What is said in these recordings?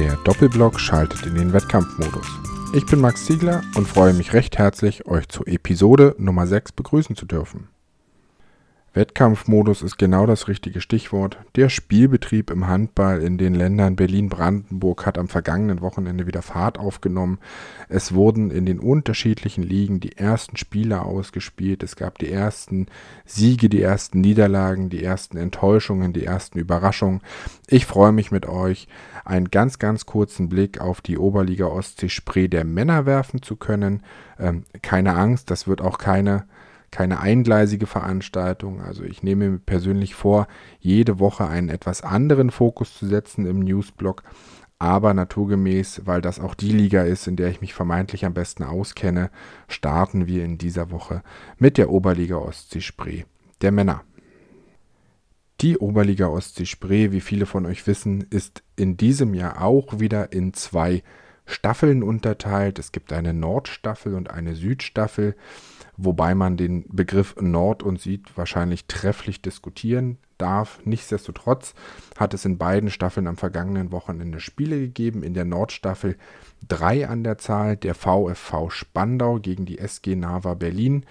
Der Doppelblock schaltet in den Wettkampfmodus. Ich bin Max Ziegler und freue mich recht herzlich, euch zur Episode Nummer 6 begrüßen zu dürfen. Wettkampfmodus ist genau das richtige Stichwort. Der Spielbetrieb im Handball in den Ländern Berlin-Brandenburg hat am vergangenen Wochenende wieder Fahrt aufgenommen. Es wurden in den unterschiedlichen Ligen die ersten Spiele ausgespielt. Es gab die ersten Siege, die ersten Niederlagen, die ersten Enttäuschungen, die ersten Überraschungen. Ich freue mich mit euch, einen ganz, ganz kurzen Blick auf die Oberliga Ostsee Spree der Männer werfen zu können. Ähm, keine Angst, das wird auch keine keine eingleisige Veranstaltung. Also ich nehme mir persönlich vor, jede Woche einen etwas anderen Fokus zu setzen im Newsblog. Aber naturgemäß, weil das auch die Liga ist, in der ich mich vermeintlich am besten auskenne, starten wir in dieser Woche mit der Oberliga Ostsee Spree der Männer. Die Oberliga Ostsee Spree, wie viele von euch wissen, ist in diesem Jahr auch wieder in zwei Staffeln unterteilt. Es gibt eine Nordstaffel und eine Südstaffel wobei man den Begriff Nord und Süd wahrscheinlich trefflich diskutieren darf. Nichtsdestotrotz hat es in beiden Staffeln am vergangenen Wochenende Spiele gegeben. In der Nordstaffel drei an der Zahl, der VfV Spandau gegen die SG Nava Berlin.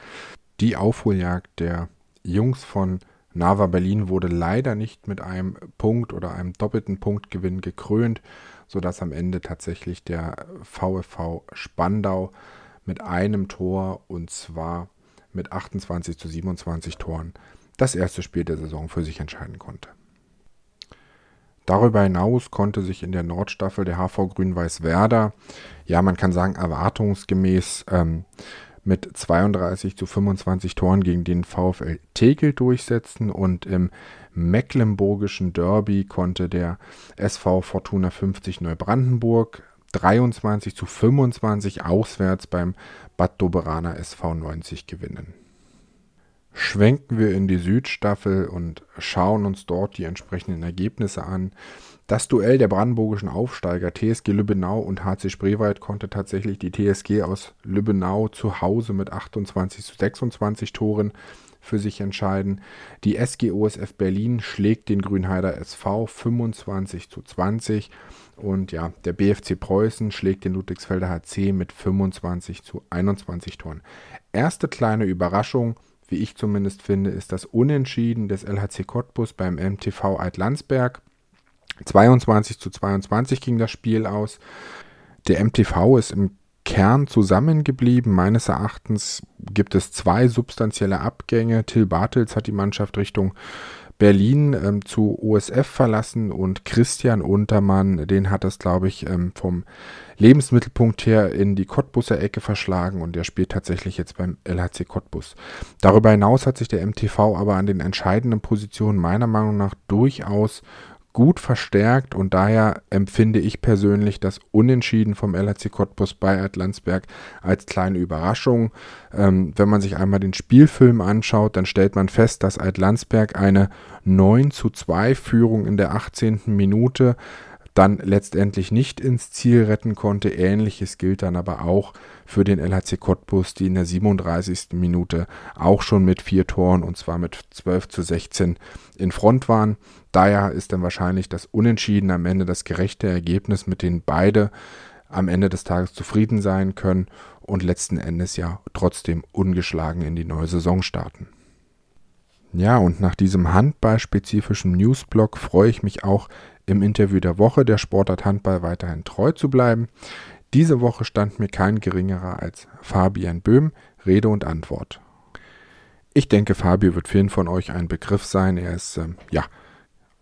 Die Aufholjagd der Jungs von Nava Berlin wurde leider nicht mit einem Punkt oder einem doppelten Punktgewinn gekrönt, sodass am Ende tatsächlich der VfV Spandau mit einem Tor und zwar mit 28 zu 27 Toren das erste Spiel der Saison für sich entscheiden konnte. Darüber hinaus konnte sich in der Nordstaffel der HV Grün-Weiß Werder, ja, man kann sagen, erwartungsgemäß ähm, mit 32 zu 25 Toren gegen den VfL Tegel durchsetzen und im mecklenburgischen Derby konnte der SV Fortuna 50 Neubrandenburg 23 zu 25 auswärts beim Bad Doberaner SV 90 gewinnen. Schwenken wir in die Südstaffel und schauen uns dort die entsprechenden Ergebnisse an. Das Duell der brandenburgischen Aufsteiger TSG Lübbenau und HC Spreewald konnte tatsächlich die TSG aus Lübbenau zu Hause mit 28 zu 26 Toren für sich entscheiden. Die SG OSF Berlin schlägt den Grünheider SV 25 zu 20 und ja, der BFC Preußen schlägt den Ludwigsfelder HC mit 25 zu 21 Toren. Erste kleine Überraschung, wie ich zumindest finde, ist das Unentschieden des LHC Cottbus beim MTV Altlandsberg. 22 zu 22 ging das Spiel aus. Der MTV ist im Kern zusammengeblieben. Meines Erachtens gibt es zwei substanzielle Abgänge. Till Bartels hat die Mannschaft Richtung Berlin ähm, zu OSF verlassen und Christian Untermann, den hat es, glaube ich, ähm, vom Lebensmittelpunkt her in die Cottbuser Ecke verschlagen und der spielt tatsächlich jetzt beim LHC Cottbus. Darüber hinaus hat sich der MTV aber an den entscheidenden Positionen meiner Meinung nach durchaus gut verstärkt und daher empfinde ich persönlich das Unentschieden vom LHC Cottbus bei Atlantsberg als kleine Überraschung. Ähm, wenn man sich einmal den Spielfilm anschaut, dann stellt man fest, dass Atlantsberg eine 9 zu 2 Führung in der 18. Minute dann letztendlich nicht ins Ziel retten konnte. Ähnliches gilt dann aber auch für den LHC Cottbus, die in der 37. Minute auch schon mit vier Toren und zwar mit 12 zu 16 in Front waren. Daher ist dann wahrscheinlich das Unentschieden am Ende das gerechte Ergebnis, mit dem beide am Ende des Tages zufrieden sein können und letzten Endes ja trotzdem ungeschlagen in die neue Saison starten. Ja, und nach diesem handballspezifischen Newsblog freue ich mich auch im Interview der Woche der Sportart Handball weiterhin treu zu bleiben. Diese Woche stand mir kein geringerer als Fabian Böhm Rede und Antwort. Ich denke, Fabio wird vielen von euch ein Begriff sein. Er ist ähm, ja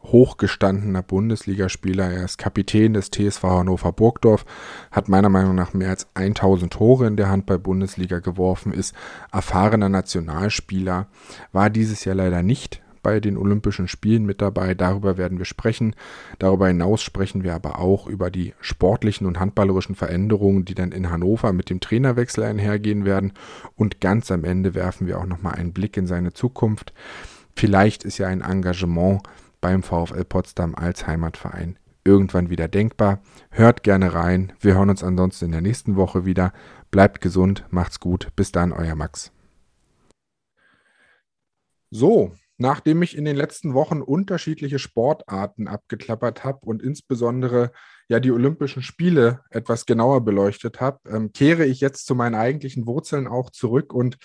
hochgestandener Bundesligaspieler. Er ist Kapitän des TSV Hannover Burgdorf, hat meiner Meinung nach mehr als 1000 Tore in der Handball-Bundesliga geworfen, ist erfahrener Nationalspieler, war dieses Jahr leider nicht bei den Olympischen Spielen mit dabei. Darüber werden wir sprechen. Darüber hinaus sprechen wir aber auch über die sportlichen und handballerischen Veränderungen, die dann in Hannover mit dem Trainerwechsel einhergehen werden. Und ganz am Ende werfen wir auch nochmal einen Blick in seine Zukunft. Vielleicht ist ja ein Engagement beim VfL Potsdam als Heimatverein irgendwann wieder denkbar. Hört gerne rein. Wir hören uns ansonsten in der nächsten Woche wieder. Bleibt gesund, macht's gut. Bis dann, euer Max. So, nachdem ich in den letzten Wochen unterschiedliche Sportarten abgeklappert habe und insbesondere ja die Olympischen Spiele etwas genauer beleuchtet habe, ähm, kehre ich jetzt zu meinen eigentlichen Wurzeln auch zurück und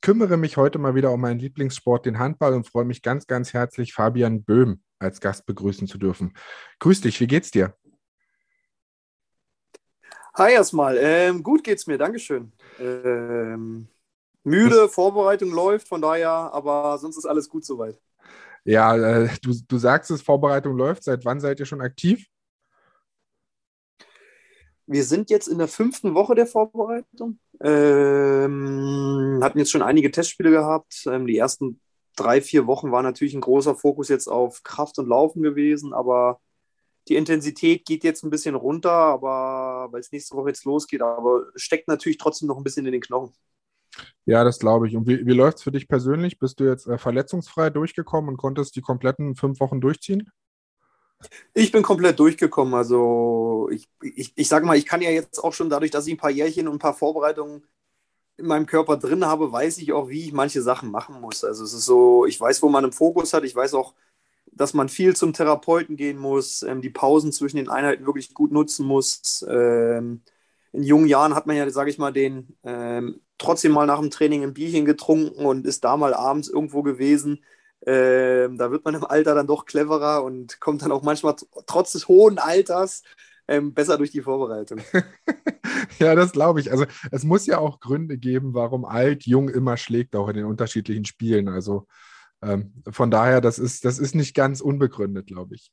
kümmere mich heute mal wieder um meinen Lieblingssport, den Handball, und freue mich ganz, ganz herzlich, Fabian Böhm als Gast begrüßen zu dürfen. Grüß dich, wie geht's dir? Hi erstmal. Ähm, gut geht's mir, Dankeschön. Ähm, müde, das Vorbereitung läuft, von daher, aber sonst ist alles gut soweit. Ja, äh, du, du sagst es, Vorbereitung läuft. Seit wann seid ihr schon aktiv? Wir sind jetzt in der fünften Woche der Vorbereitung. Ähm, hatten jetzt schon einige Testspiele gehabt. Ähm, die ersten drei, vier Wochen war natürlich ein großer Fokus jetzt auf Kraft und Laufen gewesen, aber die Intensität geht jetzt ein bisschen runter, aber weil es nächste Woche jetzt losgeht, aber steckt natürlich trotzdem noch ein bisschen in den Knochen. Ja, das glaube ich. Und wie, wie läuft es für dich persönlich? Bist du jetzt äh, verletzungsfrei durchgekommen und konntest die kompletten fünf Wochen durchziehen? Ich bin komplett durchgekommen. Also ich, ich, ich sage mal, ich kann ja jetzt auch schon dadurch, dass ich ein paar Jährchen und ein paar Vorbereitungen in meinem Körper drin habe, weiß ich auch, wie ich manche Sachen machen muss. Also es ist so, ich weiß, wo man einen Fokus hat. Ich weiß auch, dass man viel zum Therapeuten gehen muss, ähm, die Pausen zwischen den Einheiten wirklich gut nutzen muss. Ähm, in jungen Jahren hat man ja, sage ich mal, den ähm, trotzdem mal nach dem Training ein Bierchen getrunken und ist da mal abends irgendwo gewesen. Ähm, da wird man im Alter dann doch cleverer und kommt dann auch manchmal trotz des hohen Alters ähm, besser durch die Vorbereitung. ja, das glaube ich. Also es muss ja auch Gründe geben, warum alt, jung immer schlägt, auch in den unterschiedlichen Spielen. Also ähm, von daher, das ist, das ist nicht ganz unbegründet, glaube ich.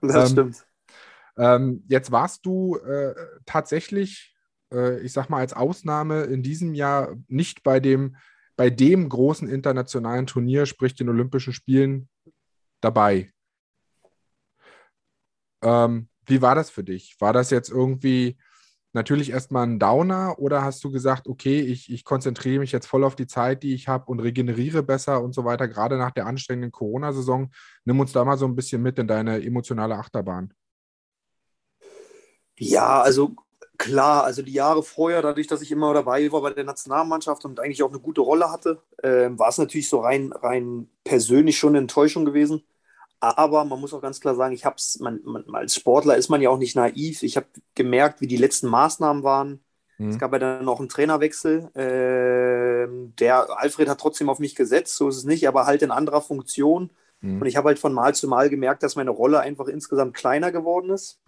das ähm, stimmt. Ähm, jetzt warst du äh, tatsächlich, äh, ich sag mal, als Ausnahme in diesem Jahr nicht bei dem bei dem großen internationalen Turnier, sprich den Olympischen Spielen, dabei. Ähm, wie war das für dich? War das jetzt irgendwie natürlich erstmal ein Downer oder hast du gesagt, okay, ich, ich konzentriere mich jetzt voll auf die Zeit, die ich habe und regeneriere besser und so weiter, gerade nach der anstrengenden Corona-Saison? Nimm uns da mal so ein bisschen mit in deine emotionale Achterbahn. Ja, also Klar, also die Jahre vorher, dadurch, dass ich immer dabei war bei der Nationalmannschaft und eigentlich auch eine gute Rolle hatte, äh, war es natürlich so rein, rein persönlich schon eine Enttäuschung gewesen. Aber man muss auch ganz klar sagen, ich habe es, man, man, als Sportler ist man ja auch nicht naiv. Ich habe gemerkt, wie die letzten Maßnahmen waren. Mhm. Es gab ja dann noch einen Trainerwechsel. Äh, der Alfred hat trotzdem auf mich gesetzt, so ist es nicht, aber halt in anderer Funktion. Mhm. Und ich habe halt von Mal zu Mal gemerkt, dass meine Rolle einfach insgesamt kleiner geworden ist.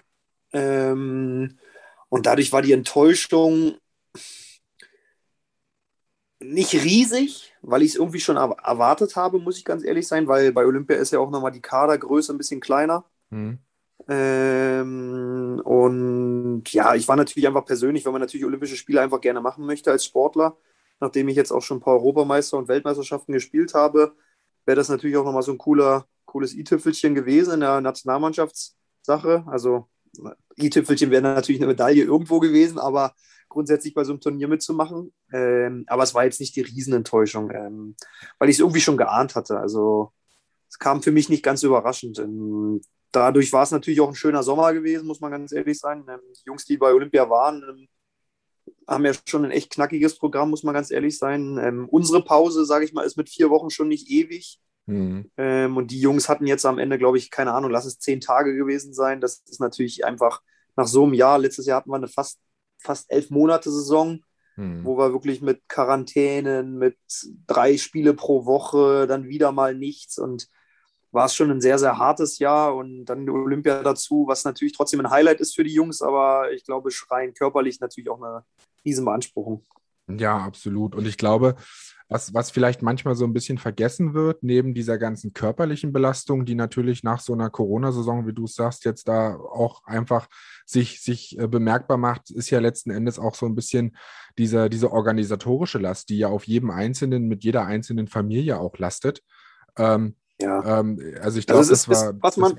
Ähm, und dadurch war die Enttäuschung nicht riesig, weil ich es irgendwie schon erwartet habe, muss ich ganz ehrlich sein, weil bei Olympia ist ja auch nochmal die Kadergröße ein bisschen kleiner. Mhm. Ähm, und ja, ich war natürlich einfach persönlich, wenn man natürlich Olympische Spiele einfach gerne machen möchte als Sportler, nachdem ich jetzt auch schon ein paar Europameister und Weltmeisterschaften gespielt habe, wäre das natürlich auch nochmal so ein cooler, cooles i-Tüpfelchen gewesen in der Nationalmannschaftssache. Also i-Tüpfelchen wäre natürlich eine Medaille irgendwo gewesen, aber grundsätzlich bei so einem Turnier mitzumachen. Ähm, aber es war jetzt nicht die Riesenenttäuschung, ähm, weil ich es irgendwie schon geahnt hatte. Also es kam für mich nicht ganz überraschend. Ähm, dadurch war es natürlich auch ein schöner Sommer gewesen, muss man ganz ehrlich sagen. Ähm, die Jungs, die bei Olympia waren, ähm, haben ja schon ein echt knackiges Programm, muss man ganz ehrlich sein. Ähm, unsere Pause, sage ich mal, ist mit vier Wochen schon nicht ewig. Mhm. Ähm, und die Jungs hatten jetzt am Ende, glaube ich, keine Ahnung, lass es zehn Tage gewesen sein. Das ist natürlich einfach nach so einem Jahr. Letztes Jahr hatten wir eine fast, fast elf Monate Saison, mhm. wo wir wirklich mit Quarantänen, mit drei Spiele pro Woche, dann wieder mal nichts und war es schon ein sehr, sehr hartes Jahr und dann die Olympia dazu, was natürlich trotzdem ein Highlight ist für die Jungs, aber ich glaube, schreien körperlich natürlich auch eine riesen Beanspruchung. Ja, absolut. Und ich glaube, was, was vielleicht manchmal so ein bisschen vergessen wird, neben dieser ganzen körperlichen Belastung, die natürlich nach so einer Corona-Saison, wie du es sagst, jetzt da auch einfach sich, sich äh, bemerkbar macht, ist ja letzten Endes auch so ein bisschen diese, diese organisatorische Last, die ja auf jedem Einzelnen, mit jeder einzelnen Familie auch lastet. Ähm, ja. Ähm, also ich glaube, also das war. was man,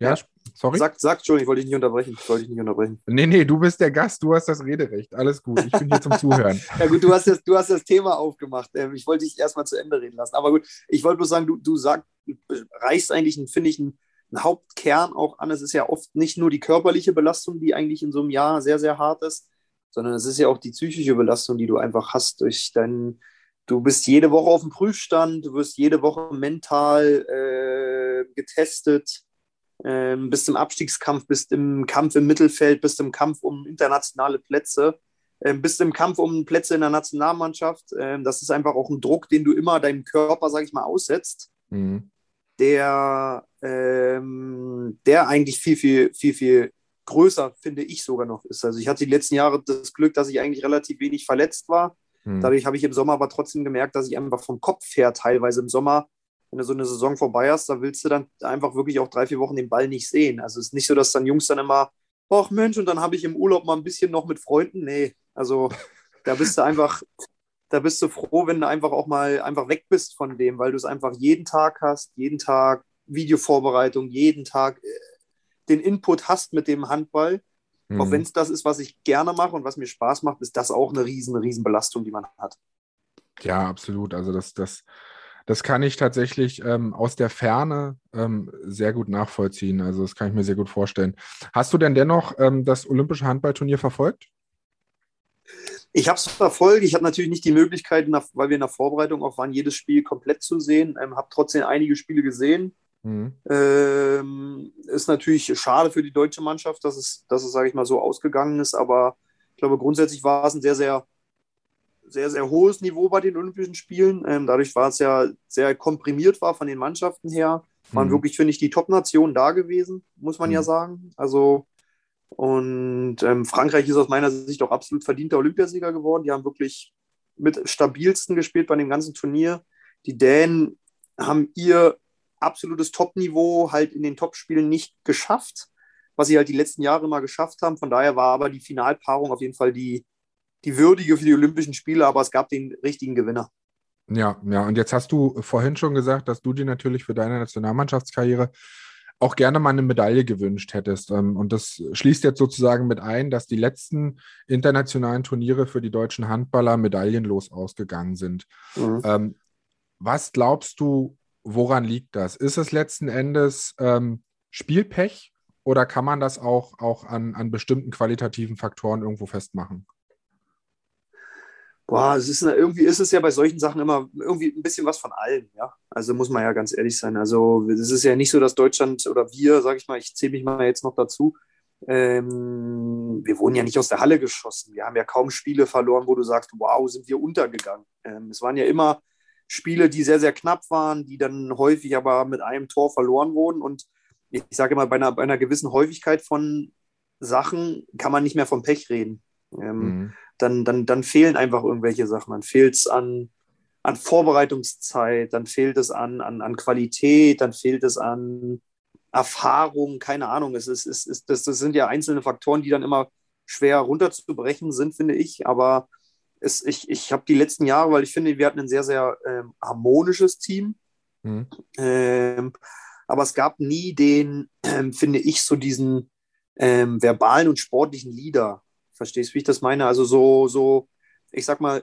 ja, sorry. Sag, sag, Entschuldigung, ich wollte dich nicht unterbrechen. Ich wollte dich nicht unterbrechen. Nee, nee, du bist der Gast, du hast das Rederecht. Alles gut, ich bin hier zum Zuhören. ja, gut, du hast, das, du hast das Thema aufgemacht. Ähm, ich wollte dich erstmal zu Ende reden lassen. Aber gut, ich wollte bloß sagen, du, du sag, reichst eigentlich, finde ich, einen, einen Hauptkern auch an. Es ist ja oft nicht nur die körperliche Belastung, die eigentlich in so einem Jahr sehr, sehr hart ist, sondern es ist ja auch die psychische Belastung, die du einfach hast durch deinen du bist jede Woche auf dem Prüfstand, du wirst jede Woche mental äh, getestet, äh, bist im Abstiegskampf, bist im Kampf im Mittelfeld, bist im Kampf um internationale Plätze, äh, bist im Kampf um Plätze in der Nationalmannschaft. Ähm, das ist einfach auch ein Druck, den du immer deinem Körper, sag ich mal, aussetzt, mhm. der, ähm, der eigentlich viel, viel, viel, viel größer, finde ich sogar noch ist. Also ich hatte die letzten Jahre das Glück, dass ich eigentlich relativ wenig verletzt war hm. Dadurch habe ich im Sommer aber trotzdem gemerkt, dass ich einfach vom Kopf her teilweise im Sommer, wenn du so eine Saison vorbei hast, da willst du dann einfach wirklich auch drei, vier Wochen den Ball nicht sehen. Also es ist nicht so, dass dann Jungs dann immer, ach Mensch, und dann habe ich im Urlaub mal ein bisschen noch mit Freunden. Nee, also da bist du einfach, da bist du froh, wenn du einfach auch mal einfach weg bist von dem, weil du es einfach jeden Tag hast, jeden Tag Videovorbereitung, jeden Tag äh, den Input hast mit dem Handball. Mhm. Auch wenn es das ist, was ich gerne mache und was mir Spaß macht, ist das auch eine riesen, riesen Belastung, die man hat. Ja, absolut. Also das, das, das kann ich tatsächlich ähm, aus der Ferne ähm, sehr gut nachvollziehen. Also das kann ich mir sehr gut vorstellen. Hast du denn dennoch ähm, das Olympische Handballturnier verfolgt? Ich habe es verfolgt. Ich habe natürlich nicht die Möglichkeit, weil wir in der Vorbereitung auch waren, jedes Spiel komplett zu sehen. Ähm, habe trotzdem einige Spiele gesehen. Mhm. Ähm, ist natürlich schade für die deutsche Mannschaft, dass es, dass es, sage ich mal, so ausgegangen ist, aber ich glaube, grundsätzlich war es ein sehr, sehr, sehr, sehr hohes Niveau bei den Olympischen Spielen. Ähm, dadurch war es ja sehr komprimiert war von den Mannschaften her. Waren mhm. wirklich, finde ich, die Top-Nationen da gewesen, muss man mhm. ja sagen. Also, und ähm, Frankreich ist aus meiner Sicht auch absolut verdienter Olympiasieger geworden. Die haben wirklich mit stabilsten gespielt bei dem ganzen Turnier. Die Dänen haben ihr absolutes Top-Niveau halt in den Top-Spielen nicht geschafft, was sie halt die letzten Jahre immer geschafft haben. Von daher war aber die Finalpaarung auf jeden Fall die, die würdige für die Olympischen Spiele, aber es gab den richtigen Gewinner. Ja, ja, und jetzt hast du vorhin schon gesagt, dass du dir natürlich für deine Nationalmannschaftskarriere auch gerne mal eine Medaille gewünscht hättest. Ähm, und das schließt jetzt sozusagen mit ein, dass die letzten internationalen Turniere für die deutschen Handballer medaillenlos ausgegangen sind. Mhm. Ähm, was glaubst du, woran liegt das? Ist es letzten Endes ähm, Spielpech oder kann man das auch, auch an, an bestimmten qualitativen Faktoren irgendwo festmachen? Boah, es ist irgendwie ist es ja bei solchen Sachen immer irgendwie ein bisschen was von allem, ja. Also muss man ja ganz ehrlich sein. Also es ist ja nicht so, dass Deutschland oder wir, sage ich mal, ich zähle mich mal jetzt noch dazu, ähm, wir wurden ja nicht aus der Halle geschossen. Wir haben ja kaum Spiele verloren, wo du sagst, wow, sind wir untergegangen. Ähm, es waren ja immer Spiele, die sehr, sehr knapp waren, die dann häufig aber mit einem Tor verloren wurden. Und ich sage immer, bei einer, bei einer gewissen Häufigkeit von Sachen kann man nicht mehr vom Pech reden. Ähm, mhm. Dann, dann, dann fehlen einfach irgendwelche Sachen. Dann fehlt es an, an Vorbereitungszeit, dann fehlt es an, an, an Qualität, dann fehlt es an Erfahrung, keine Ahnung. Es ist, es ist, das, das sind ja einzelne Faktoren, die dann immer schwer runterzubrechen sind, finde ich. Aber es, ich, ich habe die letzten Jahre, weil ich finde, wir hatten ein sehr, sehr ähm, harmonisches Team. Mhm. Ähm, aber es gab nie den, ähm, finde ich, so diesen ähm, verbalen und sportlichen Leader. Verstehst du, wie ich das meine? Also so, so, ich sag mal,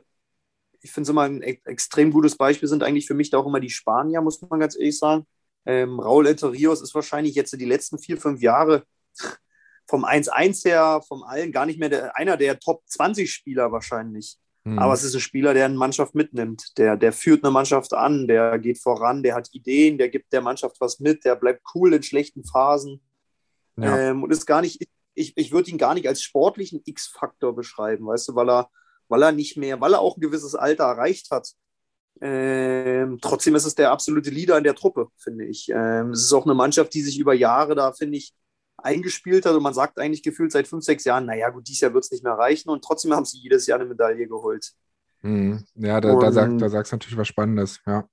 ich finde es immer ein extrem gutes Beispiel sind eigentlich für mich da auch immer die Spanier, muss man ganz ehrlich sagen. Ähm, Raúl Eterios ist wahrscheinlich jetzt die letzten vier, fünf Jahre vom 1-1 her, vom allen gar nicht mehr der, einer der Top 20 Spieler wahrscheinlich. Mhm. Aber es ist ein Spieler, der eine Mannschaft mitnimmt. Der, der führt eine Mannschaft an, der geht voran, der hat Ideen, der gibt der Mannschaft was mit, der bleibt cool in schlechten Phasen. Ja. Ähm, und ist gar nicht, ich, ich würde ihn gar nicht als sportlichen X-Faktor beschreiben, weißt du, weil er, weil er nicht mehr, weil er auch ein gewisses Alter erreicht hat. Ähm, trotzdem ist es der absolute Leader in der Truppe, finde ich. Ähm, es ist auch eine Mannschaft, die sich über Jahre da, finde ich, eingespielt hat und man sagt eigentlich gefühlt seit fünf, sechs Jahren, naja, gut, dieses Jahr wird es nicht mehr reichen und trotzdem haben sie jedes Jahr eine Medaille geholt. Mhm. Ja, da, da, sag, da sagst du natürlich was Spannendes, ja.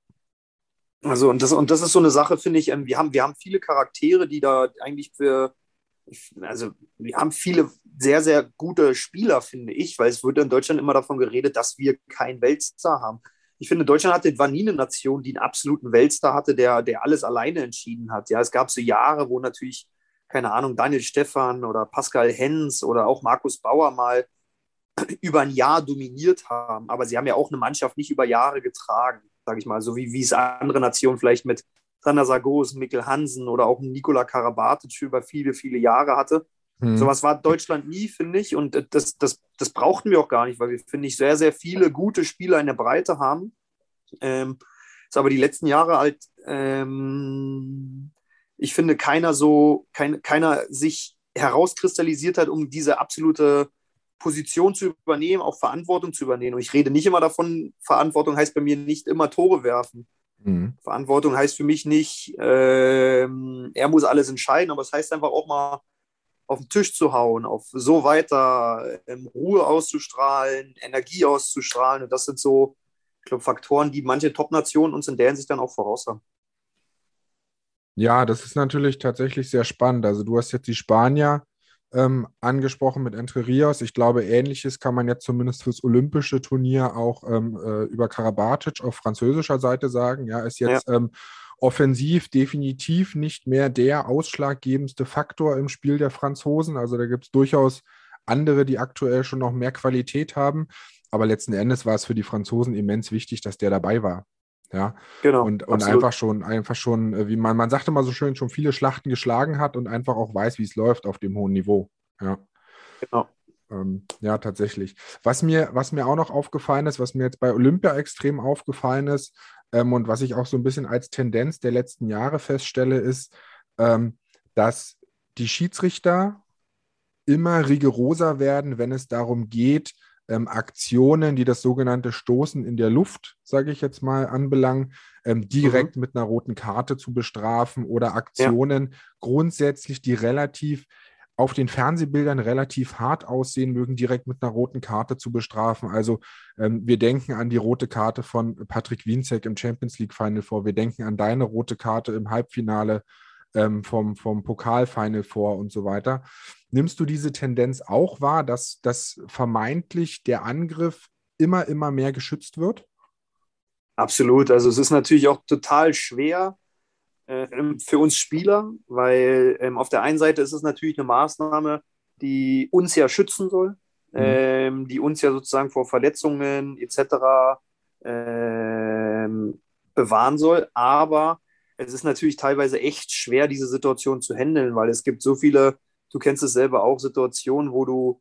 Also, und das, und das ist so eine Sache, finde ich, ähm, wir haben, wir haben viele Charaktere, die da eigentlich für, also wir haben viele sehr, sehr gute Spieler, finde ich, weil es wird in Deutschland immer davon geredet, dass wir keinen Weltstar haben. Ich finde, Deutschland hatte, war nie eine Nation, die einen absoluten Weltstar hatte, der, der alles alleine entschieden hat. Ja, es gab so Jahre, wo natürlich keine Ahnung, Daniel Stephan oder Pascal Hens oder auch Markus Bauer mal über ein Jahr dominiert haben. Aber sie haben ja auch eine Mannschaft nicht über Jahre getragen, sage ich mal, so wie, wie es andere Nationen vielleicht mit Sander Sargos, Mikkel Hansen oder auch Nikola Karabatic über viele, viele Jahre hatte. Mhm. Sowas war Deutschland nie, finde ich. Und das, das, das brauchten wir auch gar nicht, weil wir, finde ich, sehr, sehr viele gute Spieler in der Breite haben. Ähm, ist aber die letzten Jahre halt, ähm, ich finde, keiner so, kein, keiner sich herauskristallisiert hat, um diese absolute Position zu übernehmen, auch Verantwortung zu übernehmen. Und ich rede nicht immer davon, Verantwortung heißt bei mir nicht immer Tore werfen. Mhm. Verantwortung heißt für mich nicht, ähm, er muss alles entscheiden, aber es heißt einfach auch mal auf den Tisch zu hauen, auf so weiter, ähm, Ruhe auszustrahlen, Energie auszustrahlen. Und das sind so, ich glaube, Faktoren, die manche Top-Nationen uns in der Hinsicht dann auch voraus haben. Ja, das ist natürlich tatsächlich sehr spannend. Also du hast jetzt die Spanier ähm, angesprochen mit Entre Rios. Ich glaube, ähnliches kann man jetzt zumindest fürs olympische Turnier auch ähm, äh, über Karabatic auf französischer Seite sagen. Ja, ist jetzt ja. ähm, offensiv definitiv nicht mehr der ausschlaggebendste Faktor im Spiel der Franzosen. Also da gibt es durchaus andere, die aktuell schon noch mehr Qualität haben. Aber letzten Endes war es für die Franzosen immens wichtig, dass der dabei war. Ja, genau. Und, und einfach schon, einfach schon, äh, wie man, man sagte mal so schön, schon viele Schlachten geschlagen hat und einfach auch weiß, wie es läuft auf dem hohen Niveau. Ja. Genau. Ähm, ja, tatsächlich. Was mir, was mir auch noch aufgefallen ist, was mir jetzt bei Olympia extrem aufgefallen ist ähm, und was ich auch so ein bisschen als Tendenz der letzten Jahre feststelle, ist, ähm, dass die Schiedsrichter immer rigoroser werden, wenn es darum geht, ähm, Aktionen, die das sogenannte Stoßen in der Luft, sage ich jetzt mal, anbelangen, ähm, direkt mhm. mit einer roten Karte zu bestrafen oder Aktionen ja. grundsätzlich, die relativ auf den Fernsehbildern relativ hart aussehen mögen, direkt mit einer roten Karte zu bestrafen. Also ähm, wir denken an die rote Karte von Patrick Wienzek im Champions League Final vor. Wir denken an deine rote Karte im Halbfinale ähm, vom, vom Pokalfinal vor und so weiter. Nimmst du diese Tendenz auch wahr, dass, dass vermeintlich der Angriff immer, immer mehr geschützt wird? Absolut. Also es ist natürlich auch total schwer äh, für uns Spieler, weil ähm, auf der einen Seite ist es natürlich eine Maßnahme, die uns ja schützen soll, mhm. ähm, die uns ja sozusagen vor Verletzungen etc. Ähm, bewahren soll. Aber es ist natürlich teilweise echt schwer, diese Situation zu handeln, weil es gibt so viele du kennst es selber auch, Situationen, wo du,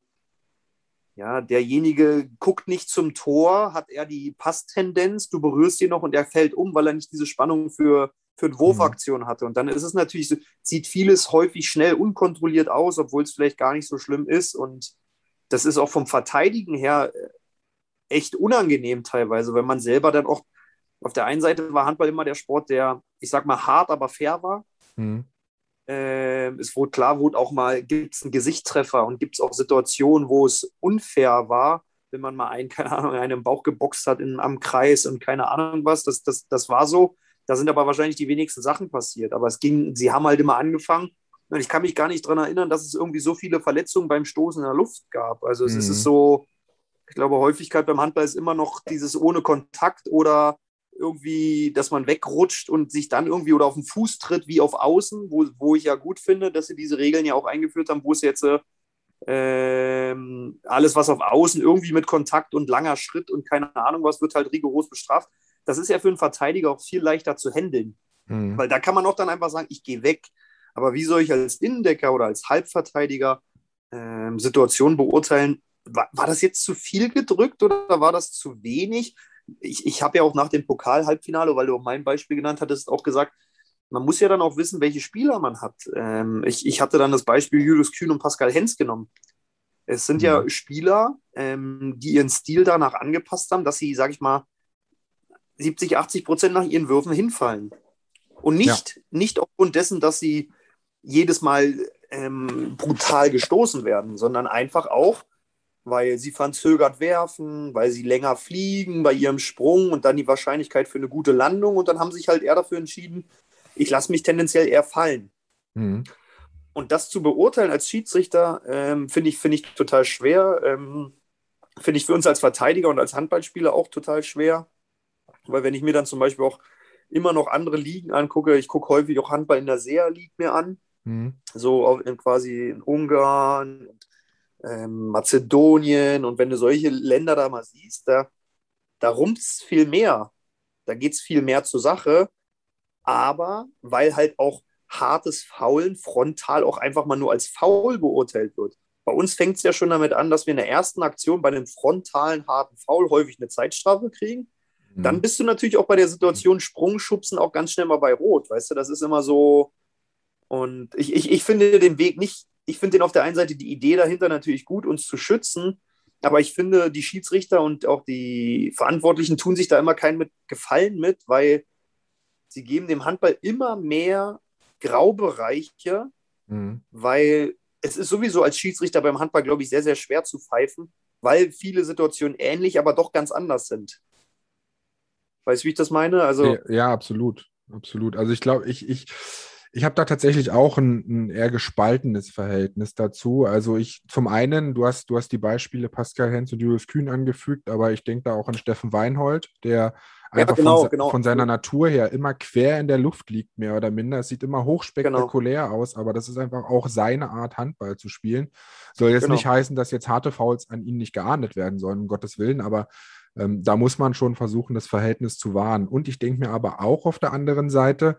ja, derjenige guckt nicht zum Tor, hat er die Passtendenz, du berührst ihn noch und er fällt um, weil er nicht diese Spannung für, für eine Wurfaktion hatte. Und dann ist es natürlich, so, sieht vieles häufig schnell unkontrolliert aus, obwohl es vielleicht gar nicht so schlimm ist. Und das ist auch vom Verteidigen her äh, echt unangenehm teilweise, wenn man selber dann auch auf der einen Seite war Handball immer der Sport, der, ich sag mal, hart, aber fair war. Mhm. Äh, es wurde klar, wurde auch mal, gibt es einen Gesichtstreffer und gibt es auch Situationen, wo es unfair war, wenn man mal einen, keine Ahnung, einen im Bauch geboxt hat in, am Kreis und keine Ahnung was. Das, das, das war so. Da sind aber wahrscheinlich die wenigsten Sachen passiert. Aber es ging, sie haben halt immer angefangen. Und ich kann mich gar nicht daran erinnern, dass es irgendwie so viele Verletzungen beim Stoßen in der Luft gab. Also es mhm. ist so, ich glaube, Häufigkeit beim Handball ist immer noch dieses ohne Kontakt oder irgendwie, dass man wegrutscht und sich dann irgendwie oder auf den Fuß tritt wie auf Außen, wo, wo ich ja gut finde, dass sie diese Regeln ja auch eingeführt haben, wo es jetzt äh, alles, was auf Außen irgendwie mit Kontakt und langer Schritt und keine Ahnung was, wird halt rigoros bestraft. Das ist ja für einen Verteidiger auch viel leichter zu handeln, mhm. weil da kann man auch dann einfach sagen, ich gehe weg. Aber wie soll ich als Innendecker oder als Halbverteidiger äh, Situationen beurteilen? War, war das jetzt zu viel gedrückt oder war das zu wenig? Ich, ich habe ja auch nach dem Pokal-Halbfinale, weil du mein Beispiel genannt hattest, auch gesagt, man muss ja dann auch wissen, welche Spieler man hat. Ähm, ich, ich hatte dann das Beispiel Julius Kühn und Pascal Hens genommen. Es sind mhm. ja Spieler, ähm, die ihren Stil danach angepasst haben, dass sie, sag ich mal, 70, 80 Prozent nach ihren Würfen hinfallen. Und nicht, ja. nicht aufgrund dessen, dass sie jedes Mal ähm, brutal gestoßen werden, sondern einfach auch, weil sie verzögert werfen, weil sie länger fliegen bei ihrem Sprung und dann die Wahrscheinlichkeit für eine gute Landung und dann haben sie sich halt eher dafür entschieden, ich lasse mich tendenziell eher fallen. Mhm. Und das zu beurteilen als Schiedsrichter ähm, finde ich, find ich total schwer. Ähm, finde ich für uns als Verteidiger und als Handballspieler auch total schwer. Weil wenn ich mir dann zum Beispiel auch immer noch andere Ligen angucke, ich gucke häufig auch Handball in der SEA League mir an. Mhm. So in, quasi in Ungarn ähm, Mazedonien und wenn du solche Länder da mal siehst, da, da es viel mehr. Da geht es viel mehr zur Sache. Aber weil halt auch hartes Faulen frontal auch einfach mal nur als faul beurteilt wird. Bei uns fängt es ja schon damit an, dass wir in der ersten Aktion bei einem frontalen harten Foul häufig eine Zeitstrafe kriegen. mhm. dann bist du natürlich auch bei der Situation Sprungschubsen auch ganz schnell mal bei Rot. Weißt du, das ist immer so. Und ich, ich, ich finde den Weg nicht, ich finde den auf der einen Seite die Idee dahinter natürlich gut, uns zu schützen. Aber ich finde, die Schiedsrichter und auch die Verantwortlichen tun sich da immer keinen mit Gefallen mit, weil sie geben dem Handball immer mehr Graubereiche, mhm. weil es ist sowieso als Schiedsrichter beim Handball, glaube ich, sehr, sehr schwer zu pfeifen, weil viele Situationen ähnlich, aber doch ganz anders sind. Weißt du, wie ich das meine? Also, ja, ja absolut. Absolut. Also ich glaube, ich, ich, ich habe da tatsächlich auch ein, ein, eher gespaltenes Verhältnis dazu. Also ich zum einen, du hast, du hast die Beispiele Pascal Hens und Julius Kühn angefügt, aber ich denke da auch an Steffen Weinhold, der einfach ja, genau, von, genau. von, seiner Natur her immer quer in der Luft liegt, mehr oder minder. Es sieht immer hochspektakulär genau. aus, aber das ist einfach auch seine Art, Handball zu spielen. Soll jetzt genau. nicht heißen, dass jetzt harte Fouls an ihn nicht geahndet werden sollen, um Gottes Willen, aber ähm, da muss man schon versuchen, das Verhältnis zu wahren. Und ich denke mir aber auch auf der anderen Seite,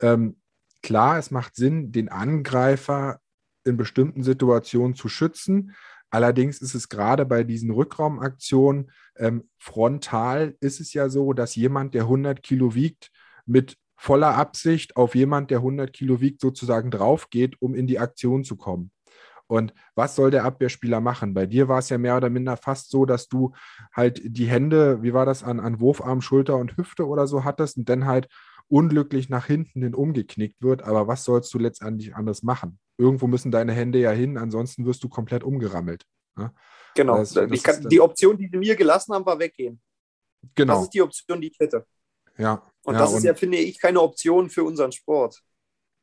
ähm, klar, es macht Sinn, den Angreifer in bestimmten Situationen zu schützen. Allerdings ist es gerade bei diesen Rückraumaktionen ähm, frontal ist es ja so, dass jemand, der 100 Kilo wiegt, mit voller Absicht auf jemand, der 100 Kilo wiegt, sozusagen drauf geht, um in die Aktion zu kommen. Und was soll der Abwehrspieler machen? Bei dir war es ja mehr oder minder fast so, dass du halt die Hände, wie war das, an, an Wurfarm, Schulter und Hüfte oder so hattest und dann halt unglücklich nach hinten hin umgeknickt wird. Aber was sollst du letztendlich anders machen? Irgendwo müssen deine Hände ja hin, ansonsten wirst du komplett umgerammelt. Ja? Genau. Das, das kann, die Option, die sie mir gelassen haben, war weggehen. Genau. Das ist die Option, die ich hätte. Ja. Und ja, das ist ja, finde ich, keine Option für unseren Sport.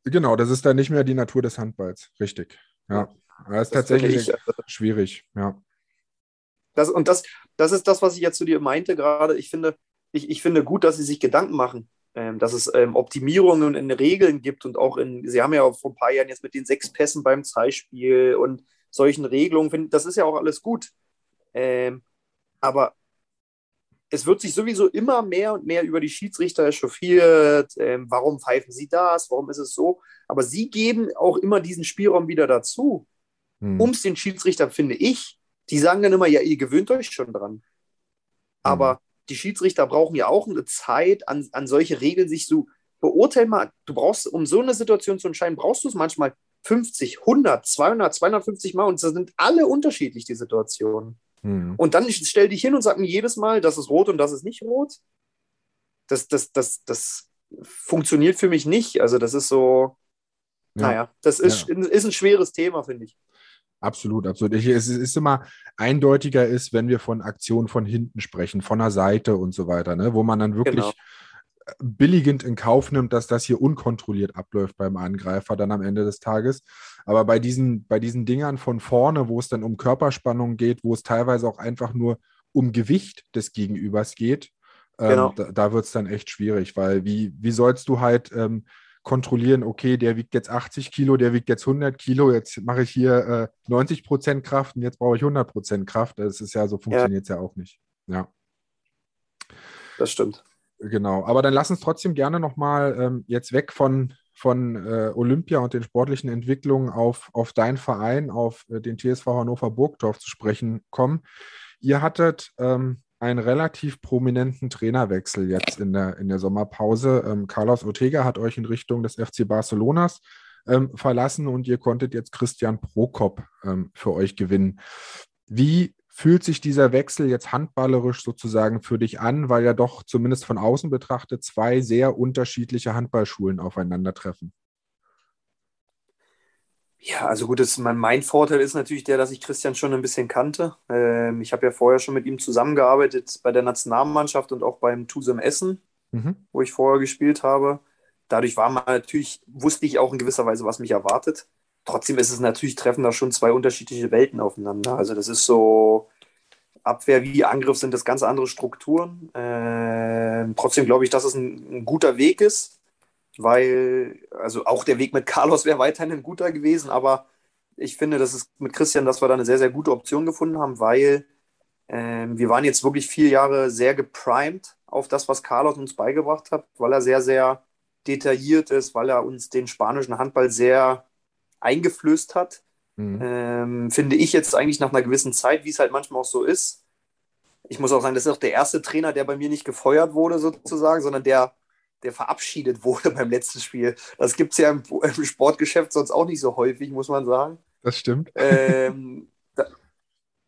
Genau, das ist dann nicht mehr die Natur des Handballs. Richtig. Ja. Das ist das tatsächlich ich, also, schwierig, ja. Das, und das, das ist das, was ich jetzt zu dir meinte gerade. Ich finde, ich, ich finde gut, dass sie sich Gedanken machen dass es ähm, Optimierungen in Regeln gibt und auch in, Sie haben ja vor ein paar Jahren jetzt mit den sechs Pässen beim Zeitspiel und solchen Regelungen, das ist ja auch alles gut. Ähm, aber es wird sich sowieso immer mehr und mehr über die Schiedsrichter echauffiert. Ähm, warum pfeifen sie das? Warum ist es so? Aber sie geben auch immer diesen Spielraum wieder dazu. Hm. Um es den Schiedsrichtern, finde ich, die sagen dann immer, ja, ihr gewöhnt euch schon dran. Aber hm die Schiedsrichter brauchen ja auch eine Zeit, an, an solche Regeln sich zu beurteilen. Mal, du brauchst, um so eine Situation zu entscheiden, brauchst du es manchmal 50, 100, 200, 250 Mal und das sind alle unterschiedlich, die Situationen. Mhm. Und dann stell dich hin und sag mir jedes Mal, das ist rot und das ist nicht rot. Das, das, das, das funktioniert für mich nicht. Also, das ist so, ja. naja, das ist, ja. ist ein schweres Thema, finde ich. Absolut, absolut. Ich, es ist immer eindeutiger ist, wenn wir von Aktionen von hinten sprechen, von der Seite und so weiter, ne? wo man dann wirklich genau. billigend in Kauf nimmt, dass das hier unkontrolliert abläuft beim Angreifer dann am Ende des Tages. Aber bei diesen, bei diesen Dingern von vorne, wo es dann um Körperspannung geht, wo es teilweise auch einfach nur um Gewicht des Gegenübers geht, ähm, genau. ähm, da, da wird es dann echt schwierig, weil wie, wie sollst du halt ähm, kontrollieren, okay, der wiegt jetzt 80 Kilo, der wiegt jetzt 100 Kilo, jetzt mache ich hier äh, 90 Prozent Kraft und jetzt brauche ich 100 Prozent Kraft. Das ist ja, so funktioniert es ja. ja auch nicht. Ja. Das stimmt. Genau, aber dann lass uns trotzdem gerne nochmal ähm, jetzt weg von, von äh, Olympia und den sportlichen Entwicklungen auf, auf deinen Verein, auf äh, den TSV Hannover Burgdorf zu sprechen kommen. Ihr hattet ähm, einen relativ prominenten Trainerwechsel jetzt in der, in der Sommerpause. Ähm, Carlos Ortega hat euch in Richtung des FC Barcelonas ähm, verlassen und ihr konntet jetzt Christian Prokop ähm, für euch gewinnen. Wie fühlt sich dieser Wechsel jetzt handballerisch sozusagen für dich an, weil ja doch zumindest von außen betrachtet zwei sehr unterschiedliche Handballschulen aufeinandertreffen? Ja, also gut, das, mein, mein Vorteil ist natürlich der, dass ich Christian schon ein bisschen kannte. Ähm, ich habe ja vorher schon mit ihm zusammengearbeitet bei der Nationalmannschaft und auch beim Tusem Essen, mhm. wo ich vorher gespielt habe. Dadurch war man natürlich, wusste ich auch in gewisser Weise, was mich erwartet. Trotzdem ist es natürlich, treffen da schon zwei unterschiedliche Welten aufeinander. Also das ist so, Abwehr wie Angriff sind das ganz andere Strukturen. Ähm, trotzdem glaube ich, dass es ein, ein guter Weg ist weil, also auch der Weg mit Carlos wäre weiterhin ein guter gewesen, aber ich finde, dass es mit Christian, dass wir da eine sehr, sehr gute Option gefunden haben, weil ähm, wir waren jetzt wirklich vier Jahre sehr geprimed auf das, was Carlos uns beigebracht hat, weil er sehr, sehr detailliert ist, weil er uns den spanischen Handball sehr eingeflößt hat. Mhm. Ähm, finde ich jetzt eigentlich nach einer gewissen Zeit, wie es halt manchmal auch so ist, ich muss auch sagen, das ist auch der erste Trainer, der bei mir nicht gefeuert wurde, sozusagen, sondern der, der verabschiedet wurde beim letzten Spiel. Das gibt es ja im, im, Sportgeschäft sonst auch nicht so häufig, muss man sagen. Das stimmt. Ähm, da,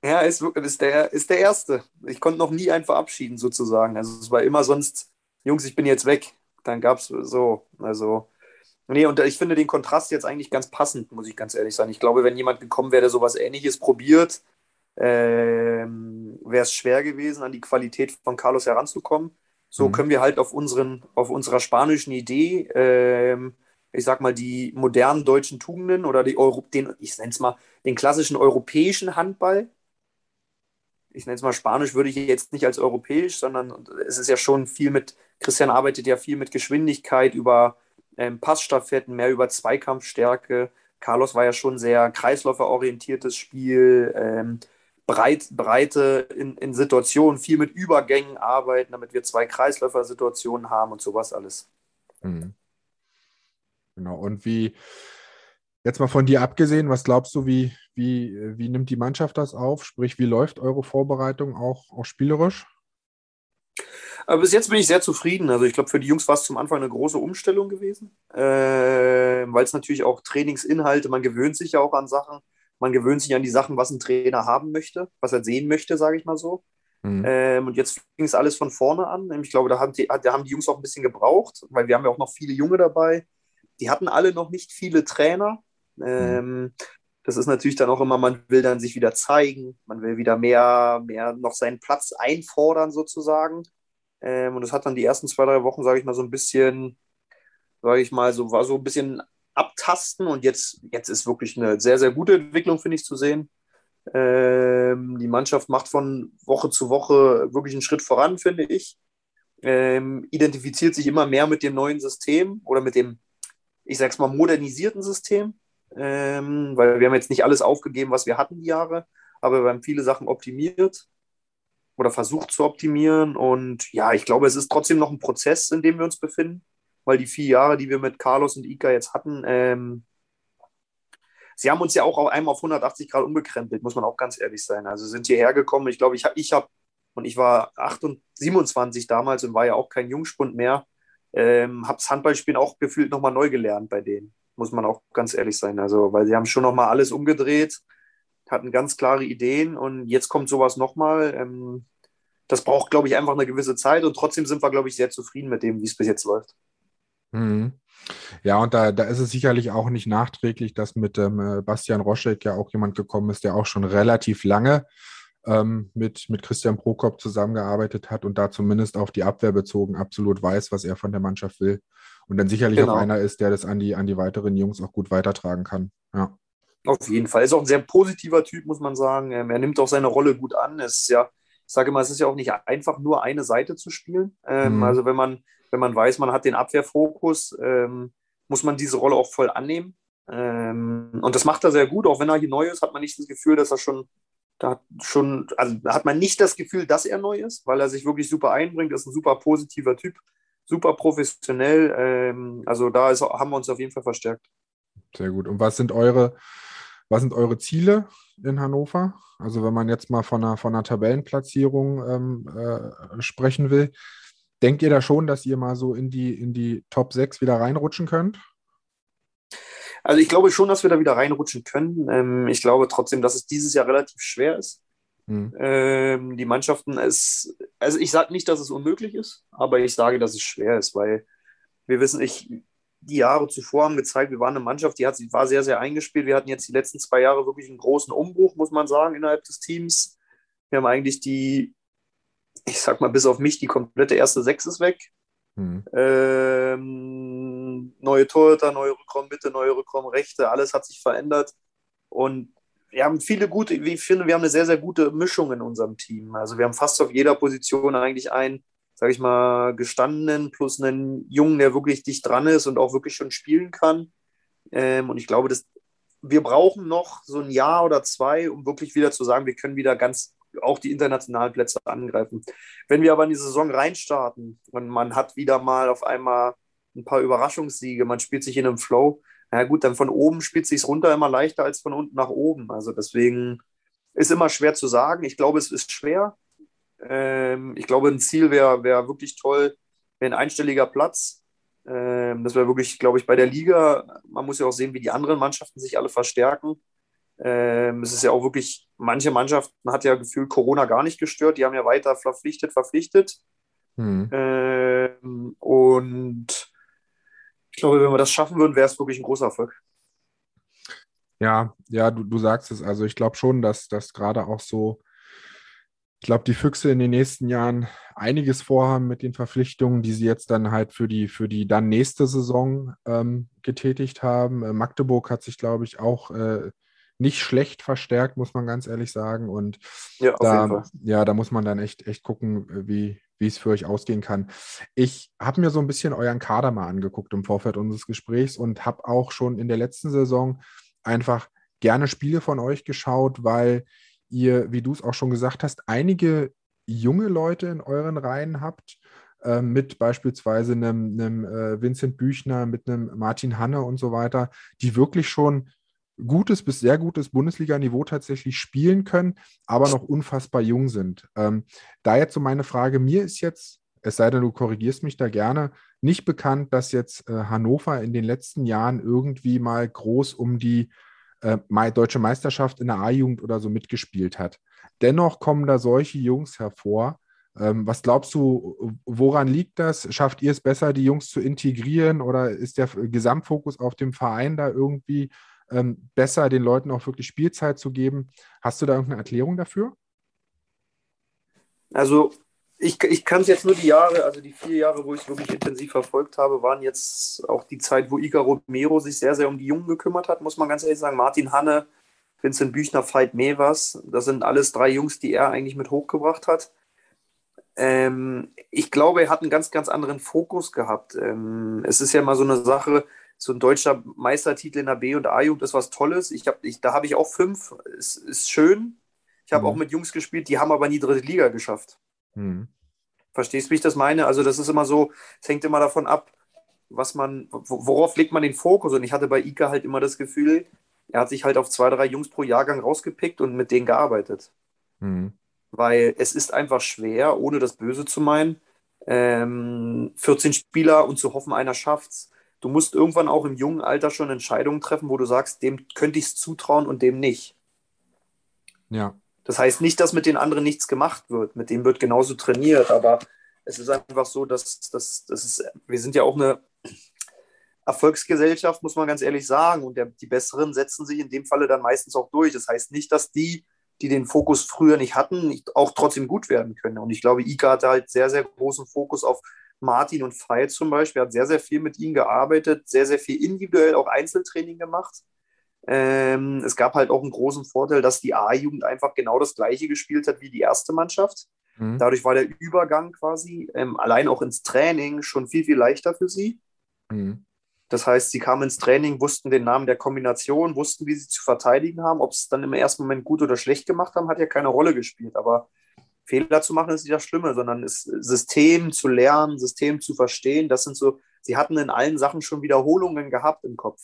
ja, ist, ist, der, ist der erste. Ich konnte noch nie einen verabschieden, sozusagen. Also es war immer sonst, Jungs, ich bin jetzt weg. Dann gab es so, also. Nee, und ich finde den Kontrast jetzt eigentlich ganz passend, muss ich ganz ehrlich sagen. Ich glaube, wenn jemand gekommen wäre, der sowas ähnliches probiert, ähm, wäre es schwer gewesen, an die Qualität von Carlos heranzukommen. So mhm. können wir halt auf, unseren, auf unserer spanischen Idee, ähm, ich sag mal, die modernen deutschen Tugenden oder die Euro, den, ich nenne es mal, den klassischen europäischen Handball. Ich nenne es mal Spanisch, würde ich jetzt nicht als europäisch, sondern es ist ja schon viel mit, Christian arbeitet ja viel mit Geschwindigkeit über ähm, Passstaffetten, mehr über Zweikampfstärke. Carlos war ja schon sehr kreisläuferorientiertes Spiel. Ähm, breit, Breite in, in Situationen, viel mit Übergängen arbeiten, damit wir zwei Kreisläufer-Situationen haben und sowas alles. Mhm. Genau. Und wie, jetzt mal von dir abgesehen, was glaubst du, wie, wie, wie nimmt die Mannschaft das auf? Sprich, wie läuft eure Vorbereitung auch, auch spielerisch? Aber bis jetzt bin ich sehr zufrieden. Also ich glaube, für die Jungs war es zum Anfang eine große Umstellung gewesen, äh, weil es natürlich auch Trainingsinhalte, man gewöhnt sich ja auch an Sachen. Man gewöhnt sich an die Sachen, was ein Trainer haben möchte, was er sehen möchte, sage ich mal so. Mhm. Ähm, und jetzt fing es alles von vorne an. Ich glaube, da haben, die, da haben die Jungs auch ein bisschen gebraucht, weil wir haben ja auch noch viele Junge dabei. Die hatten alle noch nicht viele Trainer. Ähm, mhm. Das ist natürlich dann auch immer, man will dann sich wieder zeigen, man will wieder mehr, mehr noch seinen Platz einfordern sozusagen. Ähm, und das hat dann die ersten zwei, drei Wochen, sage ich mal, so ein bisschen, sage ich mal, so war so ein bisschen abtasten und jetzt, jetzt ist wirklich eine sehr, sehr gute Entwicklung, finde ich, zu sehen. Ähm, die Mannschaft macht von Woche zu Woche wirklich einen Schritt voran, finde ich. Ähm, identifiziert sich immer mehr mit dem neuen System oder mit dem, ich sag's mal, modernisierten System. Ähm, weil wir haben jetzt nicht alles aufgegeben, was wir hatten die Jahre, aber wir haben viele Sachen optimiert oder versucht zu optimieren. Und ja, ich glaube, es ist trotzdem noch ein Prozess, in dem wir uns befinden weil die vier Jahre, die wir mit Carlos und Ika jetzt hatten, ähm, sie haben uns ja auch einmal auf 180 Grad umgekrempelt, muss man auch ganz ehrlich sein. Also sind hierher gekommen. Ich glaube, ich habe, ich hab, und ich war 8 und 27 damals und war ja auch kein Jungspund mehr, ähm, habe das Handballspielen auch gefühlt nochmal neu gelernt bei denen, muss man auch ganz ehrlich sein. Also, weil sie haben schon nochmal alles umgedreht, hatten ganz klare Ideen und jetzt kommt sowas nochmal. Ähm, das braucht, glaube ich, einfach eine gewisse Zeit und trotzdem sind wir, glaube ich, sehr zufrieden mit dem, wie es bis jetzt läuft. Mhm. Ja, und da, da ist es sicherlich auch nicht nachträglich, dass mit ähm, Bastian Roschek ja auch jemand gekommen ist, der auch schon relativ lange ähm, mit, mit Christian Prokop zusammengearbeitet hat und da zumindest auf die Abwehr bezogen absolut weiß, was er von der Mannschaft will. Und dann sicherlich genau. auch einer ist, der das an die, an die weiteren Jungs auch gut weitertragen kann. Ja. Auf jeden Fall. Er ist auch ein sehr positiver Typ, muss man sagen. Ähm, er nimmt auch seine Rolle gut an. Es ist ja, ich sage immer, es ist ja auch nicht einfach, nur eine Seite zu spielen. Ähm, mhm. Also wenn man wenn man weiß, man hat den Abwehrfokus, ähm, muss man diese Rolle auch voll annehmen. Ähm, und das macht er sehr gut, auch wenn er hier neu ist, hat man nicht das Gefühl, dass er schon, da hat schon, also hat man nicht das Gefühl, dass er neu ist, weil er sich wirklich super einbringt, ist ein super positiver Typ, super professionell. Ähm, also da ist, haben wir uns auf jeden Fall verstärkt. Sehr gut. Und was sind eure, was sind eure Ziele in Hannover? Also wenn man jetzt mal von einer, von einer Tabellenplatzierung ähm, äh, sprechen will, Denkt ihr da schon, dass ihr mal so in die, in die Top 6 wieder reinrutschen könnt? Also ich glaube schon, dass wir da wieder reinrutschen können. Ähm, ich glaube trotzdem, dass es dieses Jahr relativ schwer ist. Hm. Ähm, die Mannschaften, es, also ich sage nicht, dass es unmöglich ist, aber ich sage, dass es schwer ist, weil wir wissen, ich, die Jahre zuvor haben gezeigt, wir waren eine Mannschaft, die hat, die war sehr, sehr eingespielt. Wir hatten jetzt die letzten zwei Jahre wirklich einen großen Umbruch, muss man sagen, innerhalb des Teams. Wir haben eigentlich die ich sag mal, bis auf mich, die komplette erste Sechs ist weg. Mhm. Ähm, neue Torhüter, neue Rückraummitte, neue Rückraumrechte, alles hat sich verändert. Und wir haben viele gute, wie ich finde, wir haben eine sehr, sehr gute Mischung in unserem Team. Also wir haben fast auf jeder Position eigentlich einen, sage ich mal, gestandenen plus einen Jungen, der wirklich dicht dran ist und auch wirklich schon spielen kann. Ähm, und ich glaube, dass wir brauchen noch so ein Jahr oder zwei, um wirklich wieder zu sagen, wir können wieder ganz auch die internationalen Plätze angreifen. Wenn wir aber in die Saison reinstarten und man hat wieder mal auf einmal ein paar Überraschungssiege, man spielt sich in einem Flow, na gut, dann von oben spielt sich runter immer leichter als von unten nach oben. Also deswegen ist immer schwer zu sagen. Ich glaube, es ist schwer. Ähm, ich glaube, ein Ziel wäre wär wirklich toll, wäre ein einstelliger Platz. Ähm, das wäre wirklich, glaube ich, bei der Liga. Man muss ja auch sehen, wie die anderen Mannschaften sich alle verstärken. Ähm, es ist ja auch wirklich, manche Mannschaften hat ja gefühlt Corona gar nicht gestört. Die haben ja weiter verpflichtet, verpflichtet. Hm. Ähm, und ich glaube, wenn wir das schaffen würden, wäre es wirklich ein großer Erfolg. Ja, ja, du, du sagst es. Also ich glaube schon, dass das gerade auch so, ich glaube, die Füchse in den nächsten Jahren einiges vorhaben mit den Verpflichtungen, die sie jetzt dann halt für die, für die dann nächste Saison ähm, getätigt haben. Äh, Magdeburg hat sich, glaube ich, auch äh, nicht schlecht verstärkt, muss man ganz ehrlich sagen. Und ja, da, ja, da muss man dann echt, echt gucken, wie, wie es für euch ausgehen kann. Ich habe mir so ein bisschen euren Kader mal angeguckt im Vorfeld unseres Gesprächs und habe auch schon in der letzten Saison einfach gerne Spiele von euch geschaut, weil ihr, wie du es auch schon gesagt hast, einige junge Leute in euren Reihen habt, äh, mit beispielsweise einem, einem äh, Vincent Büchner, mit einem Martin Hanne und so weiter, die wirklich schon gutes bis sehr gutes Bundesliga-Niveau tatsächlich spielen können, aber noch unfassbar jung sind. Ähm, da jetzt so meine Frage, mir ist jetzt, es sei denn, du korrigierst mich da gerne, nicht bekannt, dass jetzt äh, Hannover in den letzten Jahren irgendwie mal groß um die äh, deutsche Meisterschaft in der A-Jugend oder so mitgespielt hat. Dennoch kommen da solche Jungs hervor. Ähm, was glaubst du, woran liegt das? Schafft ihr es besser, die Jungs zu integrieren oder ist der Gesamtfokus auf dem Verein da irgendwie ähm, besser den Leuten auch wirklich Spielzeit zu geben. Hast du da irgendeine Erklärung dafür? Also ich, ich kann es jetzt nur die Jahre, also die vier Jahre, wo ich es wirklich intensiv verfolgt habe, waren jetzt auch die Zeit, wo Ica Romero sich sehr, sehr um die Jungen gekümmert hat, muss man ganz ehrlich sagen. Martin Hanne, Vincent Büchner, Veit Mevers, das sind alles drei Jungs, die er eigentlich mit hochgebracht hat. Ähm, ich glaube, er hat einen ganz, ganz anderen Fokus gehabt. Ähm, es ist ja immer so eine Sache, so ein deutscher Meistertitel in der B- und A-Jugend ist was Tolles. Ich hab, ich, da habe ich auch fünf. Es ist schön. Ich habe mhm. auch mit Jungs gespielt, die haben aber nie dritte Liga geschafft. Mhm. Verstehst du, wie ich das meine? Also, das ist immer so, es hängt immer davon ab, was man, worauf legt man den Fokus? Und ich hatte bei Ika halt immer das Gefühl, er hat sich halt auf zwei, drei Jungs pro Jahrgang rausgepickt und mit denen gearbeitet. Mhm. Weil es ist einfach schwer, ohne das Böse zu meinen, ähm, 14 Spieler und zu hoffen, einer schafft's du musst irgendwann auch im jungen Alter schon Entscheidungen treffen, wo du sagst, dem könnte ich es zutrauen und dem nicht. Ja. Das heißt nicht, dass mit den anderen nichts gemacht wird. Mit dem wird genauso trainiert, aber es ist einfach so, dass, dass, dass es, wir sind ja auch eine Erfolgsgesellschaft, muss man ganz ehrlich sagen. Und der, die Besseren setzen sich in dem Falle dann meistens auch durch. Das heißt nicht, dass die, die den Fokus früher nicht hatten, nicht auch trotzdem gut werden können. Und ich glaube, Ika hatte halt sehr, sehr großen Fokus auf Martin und Veit zum Beispiel, hat sehr, sehr viel mit ihnen gearbeitet, sehr, sehr viel individuell auch Einzeltraining gemacht. Ähm, es gab halt auch einen großen Vorteil, dass die A-Jugend einfach genau das gleiche gespielt hat wie die erste Mannschaft. Mhm. Dadurch war der Übergang quasi ähm, allein auch ins Training schon viel, viel leichter für sie. Mhm. Das heißt, sie kamen ins Training, wussten den Namen der Kombination, wussten, wie sie zu verteidigen haben. Ob es dann im ersten Moment gut oder schlecht gemacht haben, hat ja keine Rolle gespielt. Aber Fehler zu machen ist nicht das Schlimme, sondern das System zu lernen, System zu verstehen. Das sind so, sie hatten in allen Sachen schon Wiederholungen gehabt im Kopf.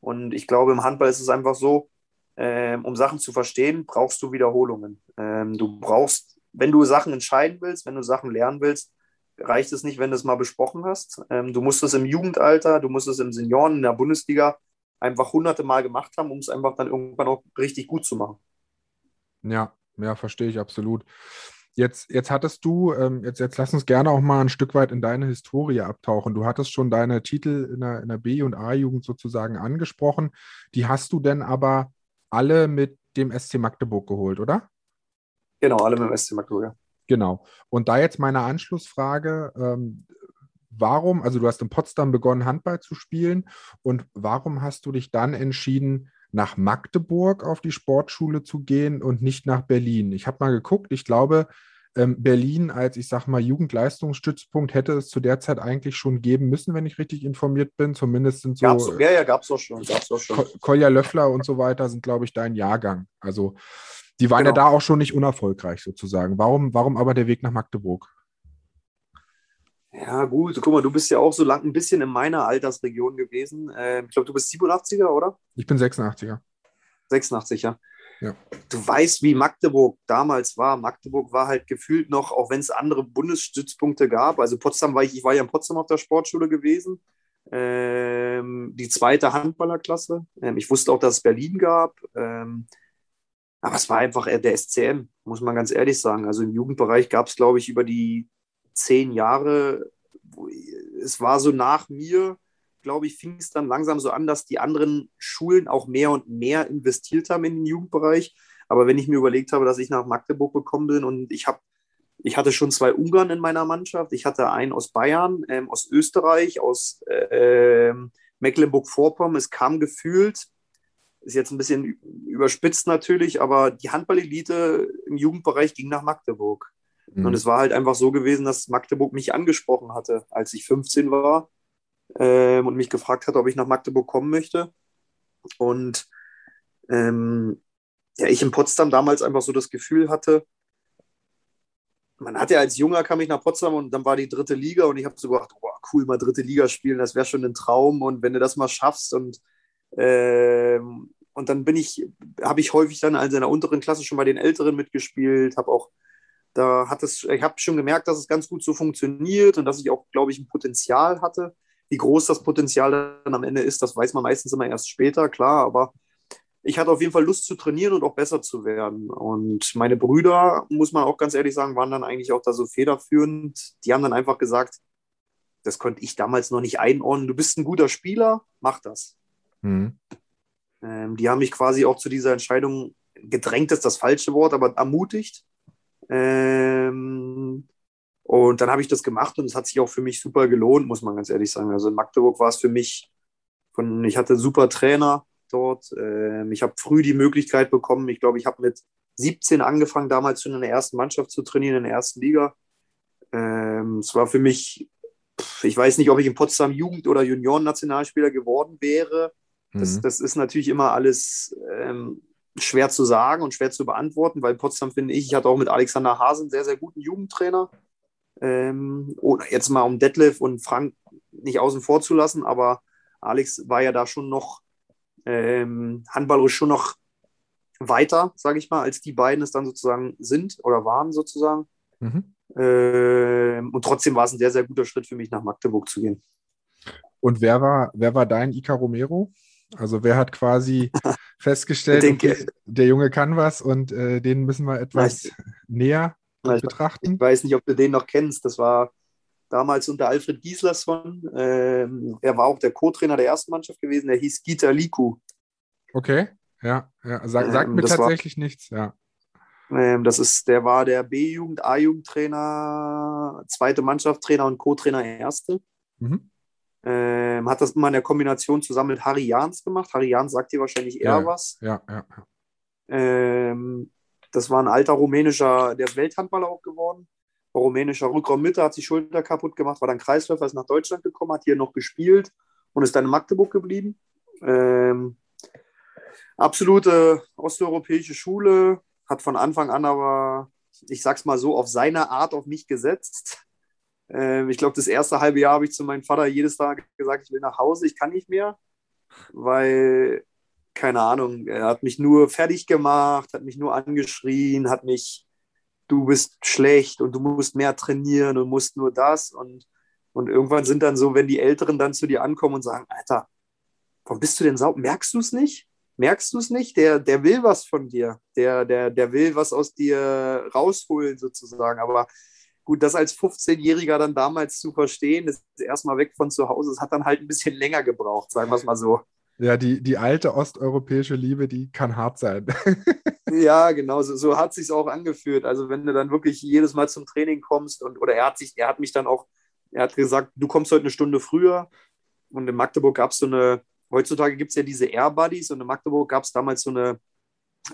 Und ich glaube, im Handball ist es einfach so, ähm, um Sachen zu verstehen, brauchst du Wiederholungen. Ähm, du brauchst, wenn du Sachen entscheiden willst, wenn du Sachen lernen willst, reicht es nicht, wenn du es mal besprochen hast. Ähm, du musst es im Jugendalter, du musst es im Senioren, in der Bundesliga einfach hunderte Mal gemacht haben, um es einfach dann irgendwann auch richtig gut zu machen. Ja, ja, verstehe ich absolut. Jetzt, jetzt hattest du, ähm, jetzt, jetzt lass uns gerne auch mal ein Stück weit in deine Historie abtauchen. Du hattest schon deine Titel in der, in der B- und A-Jugend sozusagen angesprochen. Die hast du denn aber alle mit dem SC Magdeburg geholt, oder? Genau, alle mit dem SC Magdeburg, ja. Genau. Und da jetzt meine Anschlussfrage, ähm, warum, also du hast in Potsdam begonnen, Handball zu spielen und warum hast du dich dann entschieden, nach Magdeburg auf die Sportschule zu gehen und nicht nach Berlin. Ich habe mal geguckt, ich glaube, ähm, Berlin als, ich sag mal, Jugendleistungsstützpunkt hätte es zu der Zeit eigentlich schon geben müssen, wenn ich richtig informiert bin. Zumindest sind so. Gab's, ja, ja, gab es auch schon. Gab's auch schon. Kolja Löffler und so weiter sind, glaube ich, dein Jahrgang. Also die waren genau. ja da auch schon nicht unerfolgreich sozusagen. Warum, warum aber der Weg nach Magdeburg? Ja, gut, guck mal, du bist ja auch so lang ein bisschen in meiner Altersregion gewesen. Ähm, ich glaube, du bist 87er, oder? Ich bin 86er. 86, ja. ja. du weißt, wie Magdeburg damals war. Magdeburg war halt gefühlt noch, auch wenn es andere Bundesstützpunkte gab. Also Potsdam war ich, ich war ja in Potsdam auf der Sportschule gewesen. Ähm, die zweite Handballerklasse. Ähm, ich wusste auch, dass es Berlin gab. Ähm, aber es war einfach der SCM, muss man ganz ehrlich sagen. Also im Jugendbereich gab es, glaube ich, über die zehn Jahre, es war so nach mir, glaube ich, fing es dann langsam so an, dass die anderen Schulen auch mehr und mehr investiert haben in den Jugendbereich. Aber wenn ich mir überlegt habe, dass ich nach Magdeburg gekommen bin und ich habe, ich hatte schon zwei Ungarn in meiner Mannschaft. Ich hatte einen aus Bayern, ähm, aus Österreich, aus äh, Mecklenburg-Vorpommern. Es kam gefühlt ist jetzt ein bisschen überspitzt natürlich, aber die Handball-Elite im Jugendbereich ging nach Magdeburg. Mhm. Und es war halt einfach so gewesen, dass Magdeburg mich angesprochen hatte, als ich 15 war ähm, und mich gefragt hat, ob ich nach Magdeburg kommen möchte. Und ähm, ja, ich in Potsdam damals einfach so das Gefühl hatte, man hat ja als Junger kam ich nach Potsdam und dann war die dritte Liga und ich habe so gedacht, oh, cool, mal dritte Liga spielen, das wäre schon ein Traum und wenn du das mal schaffst und ähm, und dann bin ich, habe ich häufig dann also in der unteren Klasse schon bei den Älteren mitgespielt, habe auch, da hat es, ich habe schon gemerkt, dass es ganz gut so funktioniert und dass ich auch, glaube ich, ein Potenzial hatte. Wie groß das Potenzial dann am Ende ist, das weiß man meistens immer erst später, klar, aber ich hatte auf jeden Fall Lust zu trainieren und auch besser zu werden. Und meine Brüder, muss man auch ganz ehrlich sagen, waren dann eigentlich auch da so federführend. Die haben dann einfach gesagt, das konnte ich damals noch nicht einordnen, du bist ein guter Spieler, mach das. Mhm. Ähm, die haben mich quasi auch zu dieser Entscheidung gedrängt, ist das falsche Wort, aber ermutigt. Ähm, und dann habe ich das gemacht und es hat sich auch für mich super gelohnt, muss man ganz ehrlich sagen. Also in Magdeburg war es für mich, von, ich hatte super Trainer dort. Ähm, ich habe früh die Möglichkeit bekommen. Ich glaube, ich habe mit 17 angefangen, damals schon in der ersten Mannschaft zu trainieren, in der ersten Liga. Ähm, es war für mich, ich weiß nicht, ob ich in Potsdam Jugend- oder Junioren-Nationalspieler geworden wäre. Das, mhm. das ist natürlich immer alles ähm, schwer zu sagen und schwer zu beantworten, weil Potsdam finde ich, ich hatte auch mit Alexander Hasen einen sehr, sehr guten Jugendtrainer. Ähm, oder jetzt mal um Detlef und Frank nicht außen vor zu lassen, aber Alex war ja da schon noch ähm, handballerisch schon noch weiter, sage ich mal, als die beiden es dann sozusagen sind oder waren sozusagen. Mhm. Ähm, und trotzdem war es ein sehr, sehr guter Schritt für mich, nach Magdeburg zu gehen. Und wer war, wer war dein Ica Romero? Also wer hat quasi festgestellt, okay, der Junge kann was und äh, den müssen wir etwas weiß, näher weiß, betrachten? Ich weiß nicht, ob du den noch kennst. Das war damals unter Alfred Gieslersson. Ähm, er war auch der Co-Trainer der ersten Mannschaft gewesen. Der hieß Gita Liku. Okay, ja, ja. Sag, sagt ähm, mir tatsächlich war, nichts, ja. Ähm, das ist, der war der B-Jugend, A-Jugendtrainer, zweite Mannschaftstrainer und Co-Trainer erste. Mhm. Ähm, hat das immer in der Kombination zusammen mit Harry Jans gemacht. Harry Jans sagt dir wahrscheinlich eher ja, was. Ja, ja. ja. Ähm, das war ein alter rumänischer, der ist Welthandballer auch geworden. War rumänischer Rückraummitte, hat sich Schulter kaputt gemacht, war dann Kreisläufer, ist nach Deutschland gekommen, hat hier noch gespielt und ist dann in Magdeburg geblieben. Ähm, absolute osteuropäische Schule, hat von Anfang an aber, ich sag's mal so, auf seine Art auf mich gesetzt. Ähm, ich glaube, das erste halbe Jahr habe ich zu meinem Vater jedes Tag gesagt, ich will nach Hause, ich kann nicht mehr, weil, keine Ahnung, er hat mich nur fertig gemacht, hat mich nur angeschrien, hat mich, du bist schlecht und du musst mehr trainieren und musst nur das. Und, und irgendwann sind dann so, wenn die Älteren dann zu dir ankommen und sagen, Alter, warum bist du denn sauber? Merkst du es nicht? Merkst du es nicht? Der, der will was von dir. Der, der, der will was aus dir rausholen, sozusagen. Aber gut, das als 15-Jähriger dann damals zu verstehen, ist erstmal weg von zu Hause, es hat dann halt ein bisschen länger gebraucht, sagen wir es mal so. Ja, die, die alte osteuropäische Liebe, die kann hart sein. ja, genau, so, so hat sich auch angeführt. Also wenn du dann wirklich jedes Mal zum Training kommst und oder er hat sich, er hat mich dann auch, er hat gesagt, du kommst heute eine Stunde früher. Und in Magdeburg gab es so eine, heutzutage gibt es ja diese Air Buddies und in Magdeburg gab es damals so eine,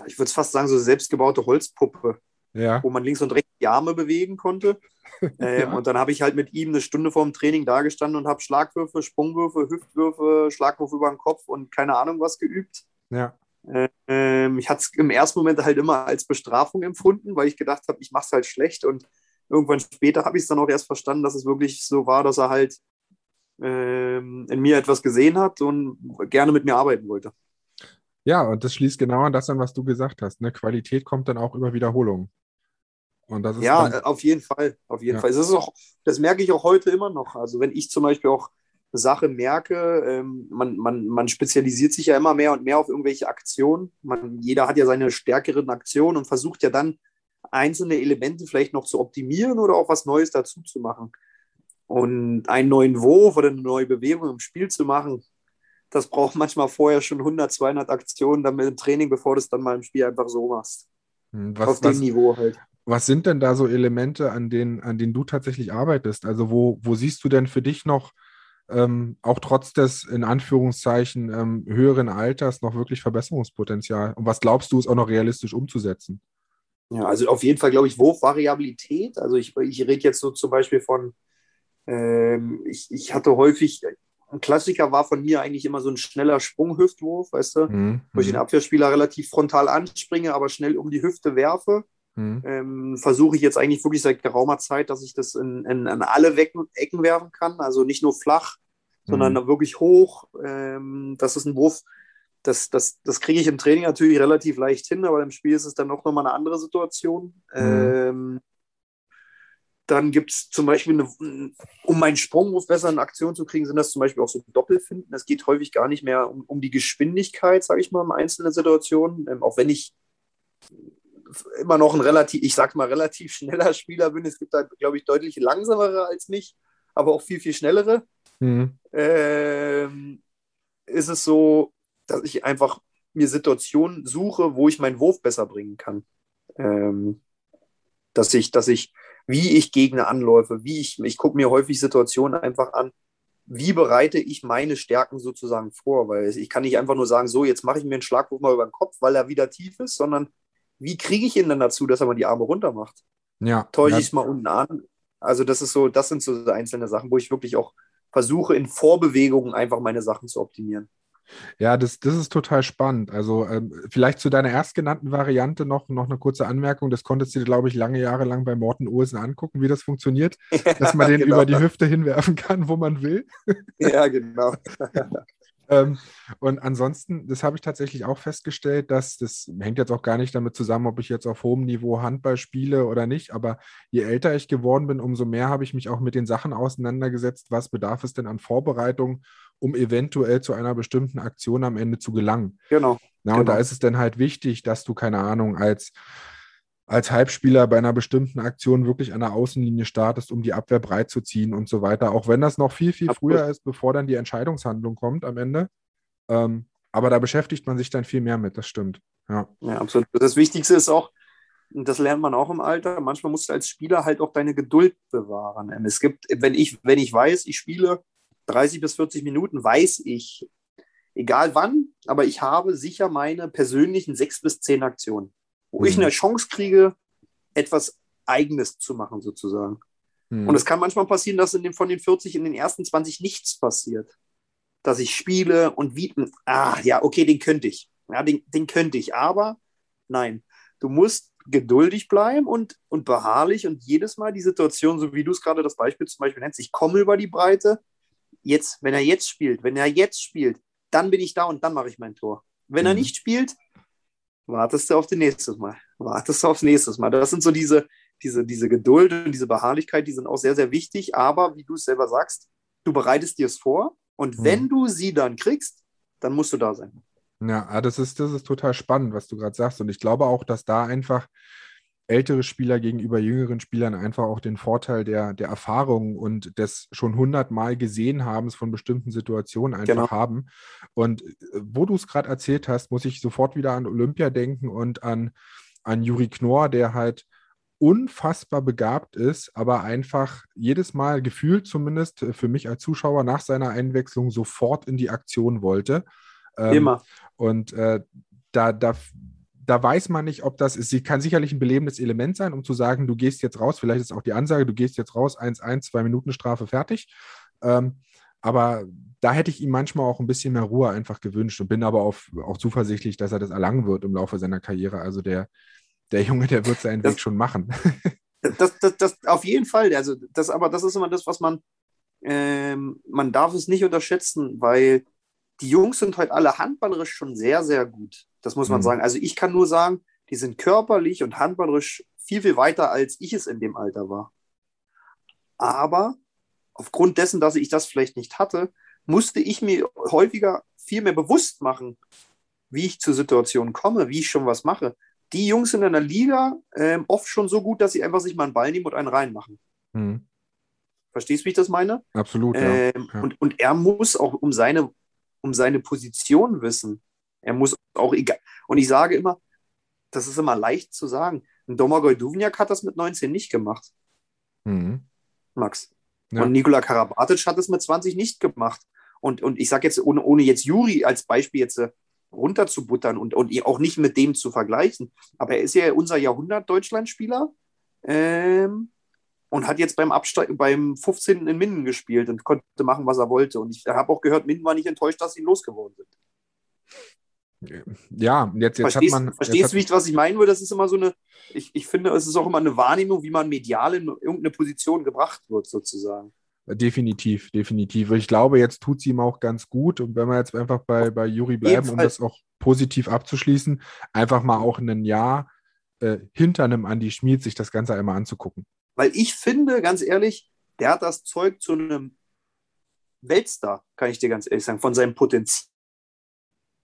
ich würde es fast sagen, so selbstgebaute Holzpuppe ja. wo man links und rechts die Arme bewegen konnte. Ähm, ja. Und dann habe ich halt mit ihm eine Stunde vor dem Training dagestanden und habe Schlagwürfe, Sprungwürfe, Hüftwürfe, Schlagwurf über den Kopf und keine Ahnung was geübt. Ja. Ähm, ich hatte es im ersten Moment halt immer als Bestrafung empfunden, weil ich gedacht habe, ich mache es halt schlecht. Und irgendwann später habe ich es dann auch erst verstanden, dass es wirklich so war, dass er halt ähm, in mir etwas gesehen hat und gerne mit mir arbeiten wollte. Ja, und das schließt genau an das an, was du gesagt hast. Ne? Qualität kommt dann auch über Wiederholung. Und das ist ja, dann, auf jeden Fall. Auf jeden ja. Fall. Das, auch, das merke ich auch heute immer noch. Also wenn ich zum Beispiel auch eine Sache merke, ähm, man, man, man spezialisiert sich ja immer mehr und mehr auf irgendwelche Aktionen. Man, jeder hat ja seine stärkeren Aktionen und versucht ja dann einzelne Elemente vielleicht noch zu optimieren oder auch was Neues dazu zu machen. Und einen neuen Wurf oder eine neue Bewegung im Spiel zu machen, das braucht manchmal vorher schon 100, 200 Aktionen damit im Training, bevor du es dann mal im Spiel einfach so machst. Hm, was, Auf dem was, Niveau halt. Was sind denn da so Elemente, an denen, an denen du tatsächlich arbeitest? Also wo, wo siehst du denn für dich noch, ähm, auch trotz des in Anführungszeichen ähm, höheren Alters, noch wirklich Verbesserungspotenzial? Und was glaubst du, ist auch noch realistisch umzusetzen? Ja, also auf jeden Fall glaube ich Wurfvariabilität. Also ich, ich rede jetzt so zum Beispiel von, ähm, ich, ich hatte häufig, ein Klassiker war von mir eigentlich immer so ein schneller Sprunghüftwurf, weißt du, mhm. wo ich den mhm. Abwehrspieler relativ frontal anspringe, aber schnell um die Hüfte werfe. Mhm. Ähm, Versuche ich jetzt eigentlich wirklich seit geraumer Zeit, dass ich das in, in, in alle Wecken, Ecken werfen kann, also nicht nur flach, sondern mhm. wirklich hoch. Ähm, das ist ein Wurf, das, das, das kriege ich im Training natürlich relativ leicht hin, aber im Spiel ist es dann auch nochmal eine andere Situation. Mhm. Ähm, dann gibt es zum Beispiel, eine, um meinen Sprungwurf besser in Aktion zu kriegen, sind das zum Beispiel auch so Doppelfinden. Es geht häufig gar nicht mehr um, um die Geschwindigkeit, sage ich mal, in einzelnen Situationen. Ähm, auch wenn ich immer noch ein relativ, ich sag mal, relativ schneller Spieler bin. Es gibt da, glaube ich, deutlich langsamere als mich, aber auch viel, viel schnellere. Mhm. Ähm, ist es so, dass ich einfach mir Situationen suche, wo ich meinen Wurf besser bringen kann. Ähm, dass ich, dass ich, wie ich Gegner anläufe, wie ich, ich gucke mir häufig Situationen einfach an, wie bereite ich meine Stärken sozusagen vor, weil ich kann nicht einfach nur sagen, so, jetzt mache ich mir einen Schlagwurf mal über den Kopf, weil er wieder tief ist, sondern wie kriege ich ihn dann dazu, dass er mal die Arme runter macht? Ja. Täusche ich es mal unten an? Also das ist so, das sind so einzelne Sachen, wo ich wirklich auch versuche, in Vorbewegungen einfach meine Sachen zu optimieren. Ja, das, das ist total spannend. Also ähm, vielleicht zu deiner erstgenannten Variante noch, noch eine kurze Anmerkung. Das konntest du dir, glaube ich, lange Jahre lang bei Morten Olsen angucken, wie das funktioniert, dass man den genau. über die Hüfte hinwerfen kann, wo man will. ja, genau. ähm, und ansonsten, das habe ich tatsächlich auch festgestellt, dass das hängt jetzt auch gar nicht damit zusammen, ob ich jetzt auf hohem Niveau Handball spiele oder nicht, aber je älter ich geworden bin, umso mehr habe ich mich auch mit den Sachen auseinandergesetzt, was bedarf es denn an Vorbereitung, um eventuell zu einer bestimmten Aktion am Ende zu gelangen. Genau. Ja, genau. und da ist es dann halt wichtig, dass du, keine Ahnung, als als Halbspieler bei einer bestimmten Aktion wirklich an der Außenlinie startest, um die Abwehr breit zu ziehen und so weiter. Auch wenn das noch viel, viel Absolut. früher ist, bevor dann die Entscheidungshandlung kommt am Ende. Ähm, aber da beschäftigt man sich dann viel mehr mit, das stimmt. Ja. ja, absolut. Das Wichtigste ist auch, und das lernt man auch im Alter, manchmal musst du als Spieler halt auch deine Geduld bewahren. Es gibt, wenn ich, wenn ich weiß, ich spiele 30 bis 40 Minuten, weiß ich, egal wann, aber ich habe sicher meine persönlichen sechs bis zehn Aktionen wo mhm. ich eine Chance kriege, etwas Eigenes zu machen, sozusagen. Mhm. Und es kann manchmal passieren, dass in den, von den 40 in den ersten 20 nichts passiert. Dass ich spiele und wie, ah, ja, okay, den könnte ich. Ja, den, den könnte ich. Aber nein, du musst geduldig bleiben und, und beharrlich und jedes Mal die Situation, so wie du es gerade das Beispiel zum Beispiel nennst, ich komme über die Breite, jetzt, wenn er jetzt spielt, wenn er jetzt spielt, dann bin ich da und dann mache ich mein Tor. Wenn mhm. er nicht spielt, wartest du auf das nächste Mal. Wartest du aufs nächste Mal. Das sind so diese, diese, diese Geduld und diese Beharrlichkeit, die sind auch sehr, sehr wichtig. Aber wie du es selber sagst, du bereitest dir es vor und mhm. wenn du sie dann kriegst, dann musst du da sein. Ja, ah, das ist, das ist total spannend, was du gerade sagst. Und ich glaube auch, dass da einfach ältere Spieler gegenüber jüngeren Spielern einfach auch den Vorteil der, der Erfahrung und des schon hundertmal gesehen habens von bestimmten Situationen einfach genau. haben. Und äh, wo du es gerade erzählt hast, muss ich sofort wieder an Olympia denken und an, an Juri Knorr, der halt unfassbar begabt ist, aber einfach jedes Mal gefühlt zumindest äh, für mich als Zuschauer nach seiner Einwechslung sofort in die Aktion wollte. Ähm, Immer. Und äh, da, da da weiß man nicht, ob das ist. Sie kann sicherlich ein belebendes Element sein, um zu sagen, du gehst jetzt raus. Vielleicht ist auch die Ansage, du gehst jetzt raus, 1-1, zwei Minuten Strafe, fertig. Ähm, aber da hätte ich ihm manchmal auch ein bisschen mehr Ruhe einfach gewünscht und bin aber auf, auch zuversichtlich, dass er das erlangen wird im Laufe seiner Karriere. Also der, der Junge, der wird seinen das, Weg schon machen. Das, das, das, auf jeden Fall. Also das, aber das ist immer das, was man, ähm, man darf es nicht unterschätzen, weil die Jungs sind heute alle handballerisch schon sehr, sehr gut. Das muss man mhm. sagen. Also ich kann nur sagen, die sind körperlich und handballerisch viel, viel weiter, als ich es in dem Alter war. Aber aufgrund dessen, dass ich das vielleicht nicht hatte, musste ich mir häufiger viel mehr bewusst machen, wie ich zur Situation komme, wie ich schon was mache. Die Jungs sind in der Liga ähm, oft schon so gut, dass sie einfach sich mal einen Ball nehmen und einen reinmachen. Mhm. Verstehst du, wie ich das meine? Absolut, ähm, ja. ja. Und, und er muss auch um seine, um seine Position wissen. Er muss auch egal. Und ich sage immer, das ist immer leicht zu sagen. Ein Domagoj Duvniak hat das mit 19 nicht gemacht. Mhm. Max. Ja. Und Nikola Karabatic hat es mit 20 nicht gemacht. Und, und ich sage jetzt, ohne, ohne jetzt Juri als Beispiel jetzt äh, runterzubuttern und, und auch nicht mit dem zu vergleichen, aber er ist ja unser Jahrhundert-Deutschland-Spieler ähm, und hat jetzt beim Absteig beim 15. in Minden gespielt und konnte machen, was er wollte. Und ich habe auch gehört, Minden war nicht enttäuscht, dass sie losgeworden sind. Ja, jetzt, jetzt verstehst, hat man. Verstehst du, was ich meinen würde? Das ist immer so eine, ich, ich finde, es ist auch immer eine Wahrnehmung, wie man medial in irgendeine Position gebracht wird, sozusagen. Definitiv, definitiv. Ich glaube, jetzt tut es ihm auch ganz gut. Und wenn wir jetzt einfach bei, bei Juri bleiben, um das auch positiv abzuschließen, einfach mal auch ein Jahr äh, hinter einem Andi Schmid sich das Ganze einmal anzugucken. Weil ich finde, ganz ehrlich, der hat das Zeug zu einem Weltstar, kann ich dir ganz ehrlich sagen, von seinem Potenzial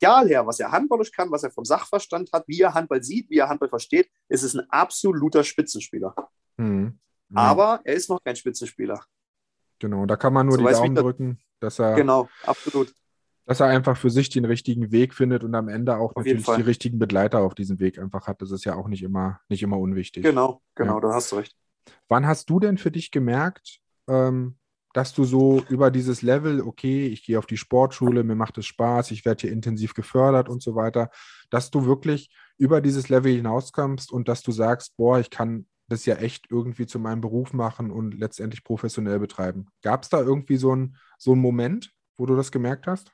her, was er handballisch kann, was er vom Sachverstand hat, wie er Handball sieht, wie er Handball versteht, ist es ein absoluter Spitzenspieler. Mhm. Aber er ist noch kein Spitzenspieler. Genau, da kann man nur so die Daumen drücken, dass er. Genau, absolut. Dass er einfach für sich den richtigen Weg findet und am Ende auch auf natürlich die richtigen Begleiter auf diesem Weg einfach hat. Das ist ja auch nicht immer, nicht immer unwichtig. Genau, genau, ja. da hast du recht. Wann hast du denn für dich gemerkt, ähm, dass du so über dieses Level, okay, ich gehe auf die Sportschule, mir macht es Spaß, ich werde hier intensiv gefördert und so weiter, dass du wirklich über dieses Level hinauskommst und dass du sagst, boah, ich kann das ja echt irgendwie zu meinem Beruf machen und letztendlich professionell betreiben. Gab es da irgendwie so einen so Moment, wo du das gemerkt hast?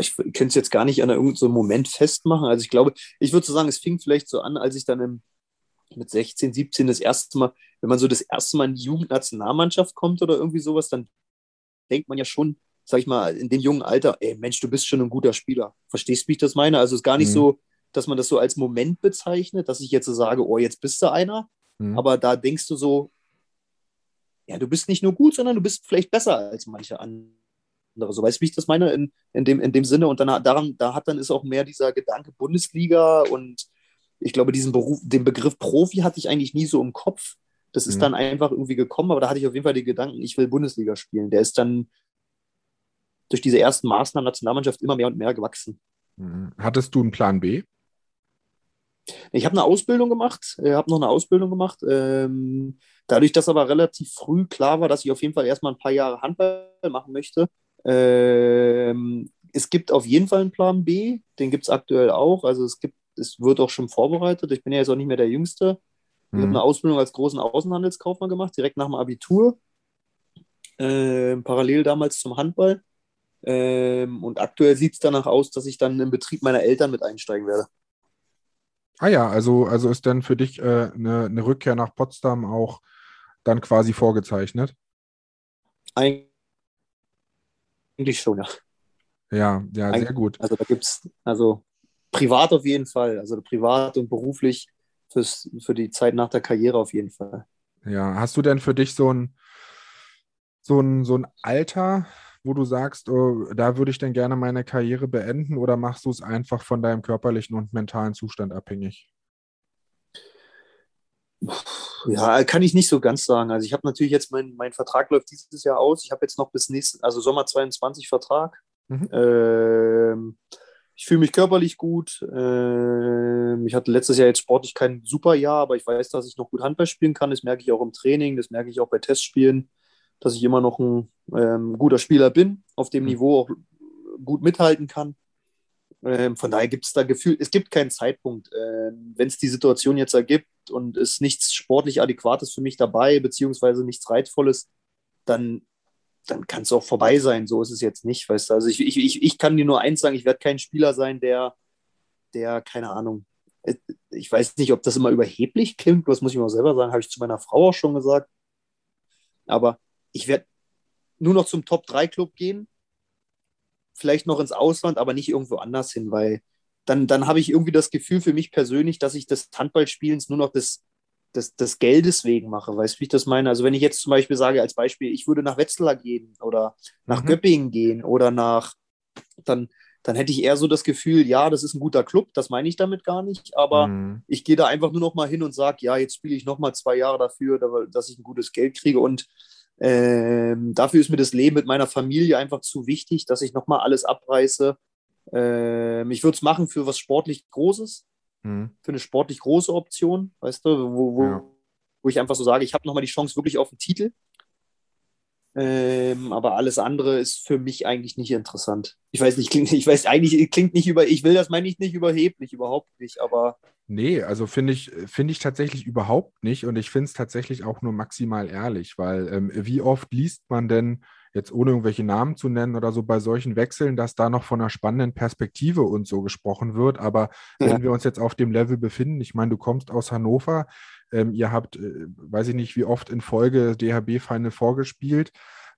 Ich könnte es jetzt gar nicht an irgendeinem so Moment festmachen. Also ich glaube, ich würde so sagen, es fing vielleicht so an, als ich dann im, mit 16, 17 das erste Mal, wenn man so das erste Mal in die Jugendnationalmannschaft kommt oder irgendwie sowas, dann denkt man ja schon, sag ich mal, in dem jungen Alter, ey Mensch, du bist schon ein guter Spieler. Verstehst du, wie ich das meine? Also es ist gar nicht mhm. so, dass man das so als Moment bezeichnet, dass ich jetzt so sage, oh, jetzt bist du einer. Mhm. Aber da denkst du so, ja, du bist nicht nur gut, sondern du bist vielleicht besser als manche andere. So weißt du, wie ich das meine in, in, dem, in dem Sinne. Und dann daran, da hat dann ist auch mehr dieser Gedanke Bundesliga und ich glaube, diesen Beruf, den Begriff Profi hatte ich eigentlich nie so im Kopf. Das ist mhm. dann einfach irgendwie gekommen, aber da hatte ich auf jeden Fall den Gedanken, ich will Bundesliga spielen. Der ist dann durch diese ersten Maßnahmen Nationalmannschaft immer mehr und mehr gewachsen. Mhm. Hattest du einen Plan B? Ich habe eine Ausbildung gemacht, äh, habe noch eine Ausbildung gemacht. Ähm, dadurch, dass aber relativ früh klar war, dass ich auf jeden Fall erstmal ein paar Jahre Handball machen möchte. Ähm, es gibt auf jeden Fall einen Plan B, den gibt es aktuell auch. Also es gibt, es wird auch schon vorbereitet. Ich bin ja jetzt auch nicht mehr der Jüngste. Ich mhm. habe eine Ausbildung als großen Außenhandelskaufmann gemacht, direkt nach dem Abitur. Äh, parallel damals zum Handball. Ähm, und aktuell sieht es danach aus, dass ich dann im Betrieb meiner Eltern mit einsteigen werde. Ah ja, also, also ist dann für dich äh, eine, eine Rückkehr nach Potsdam auch dann quasi vorgezeichnet? Eigentlich schon, ja. Ja, ja, Eigentlich, sehr gut. Also da gibt es, also privat auf jeden Fall, also privat und beruflich fürs, für die Zeit nach der Karriere auf jeden Fall. Ja, hast du denn für dich so ein, so ein, so ein Alter, wo du sagst, oh, da würde ich dann gerne meine Karriere beenden oder machst du es einfach von deinem körperlichen und mentalen Zustand abhängig? Ja, kann ich nicht so ganz sagen. Also ich habe natürlich jetzt, mein, mein Vertrag läuft dieses Jahr aus. Ich habe jetzt noch bis nächsten, also Sommer 22 Vertrag. Mhm. Ähm, ich fühle mich körperlich gut. Ähm, ich hatte letztes Jahr jetzt sportlich kein super Jahr, aber ich weiß, dass ich noch gut Handball spielen kann. Das merke ich auch im Training, das merke ich auch bei Testspielen dass ich immer noch ein ähm, guter Spieler bin, auf dem mhm. Niveau auch gut mithalten kann. Ähm, von daher gibt es da Gefühl, es gibt keinen Zeitpunkt. Ähm, Wenn es die Situation jetzt ergibt und es nichts sportlich Adäquates für mich dabei, beziehungsweise nichts Reizvolles, dann, dann kann es auch vorbei sein. So ist es jetzt nicht. Weißt du? Also ich, ich, ich, ich kann dir nur eins sagen, ich werde kein Spieler sein, der, der, keine Ahnung, äh, ich weiß nicht, ob das immer überheblich klingt, das muss ich mal selber sagen, habe ich zu meiner Frau auch schon gesagt. Aber ich werde nur noch zum Top-3-Club gehen, vielleicht noch ins Ausland, aber nicht irgendwo anders hin, weil dann, dann habe ich irgendwie das Gefühl für mich persönlich, dass ich des Handballspielens nur noch des, des, des Geldes wegen mache. Weißt du, wie ich das meine? Also wenn ich jetzt zum Beispiel sage, als Beispiel, ich würde nach Wetzlar gehen oder nach mhm. Göppingen gehen oder nach, dann, dann hätte ich eher so das Gefühl, ja, das ist ein guter Club, das meine ich damit gar nicht, aber mhm. ich gehe da einfach nur noch mal hin und sage, ja, jetzt spiele ich noch mal zwei Jahre dafür, dass ich ein gutes Geld kriege und ähm, dafür ist mir das Leben mit meiner Familie einfach zu wichtig, dass ich noch mal alles abreiße. Ähm, ich würde es machen für was sportlich Großes, mhm. für eine sportlich große Option, weißt du, wo, wo, ja. wo ich einfach so sage, ich habe noch mal die Chance wirklich auf den Titel. Ähm, aber alles andere ist für mich eigentlich nicht interessant. Ich weiß nicht, klingt, ich weiß eigentlich, klingt nicht über, ich will das meine ich nicht überheblich, überhaupt nicht, aber. Nee, also finde ich, finde ich tatsächlich überhaupt nicht und ich finde es tatsächlich auch nur maximal ehrlich, weil ähm, wie oft liest man denn, jetzt ohne irgendwelche Namen zu nennen oder so bei solchen Wechseln, dass da noch von einer spannenden Perspektive und so gesprochen wird. Aber ja. wenn wir uns jetzt auf dem Level befinden, ich meine, du kommst aus Hannover, ähm, ihr habt, äh, weiß ich nicht, wie oft in Folge DHB-Final vorgespielt.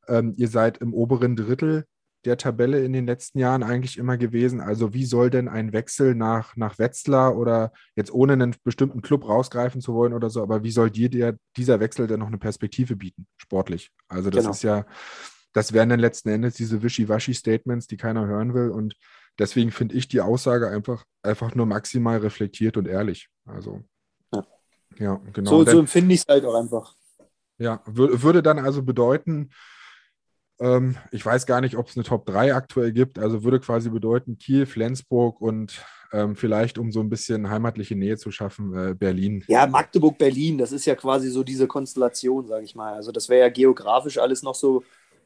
Ähm, ihr seid im oberen Drittel der Tabelle in den letzten Jahren eigentlich immer gewesen. Also wie soll denn ein Wechsel nach, nach Wetzlar oder jetzt ohne einen bestimmten Club rausgreifen zu wollen oder so, aber wie soll dir der, dieser Wechsel denn noch eine Perspektive bieten, sportlich? Also das genau. ist ja, das wären dann letzten Endes diese Wischiwaschi-Statements, die keiner hören will und deswegen finde ich die Aussage einfach, einfach nur maximal reflektiert und ehrlich. Also ja, genau. So, so empfinde ich es halt auch einfach. Ja, würde dann also bedeuten, ähm, ich weiß gar nicht, ob es eine Top 3 aktuell gibt, also würde quasi bedeuten Kiel, Flensburg und ähm, vielleicht, um so ein bisschen heimatliche Nähe zu schaffen, äh, Berlin. Ja, Magdeburg, Berlin, das ist ja quasi so diese Konstellation, sage ich mal. Also das wäre ja geografisch alles noch so,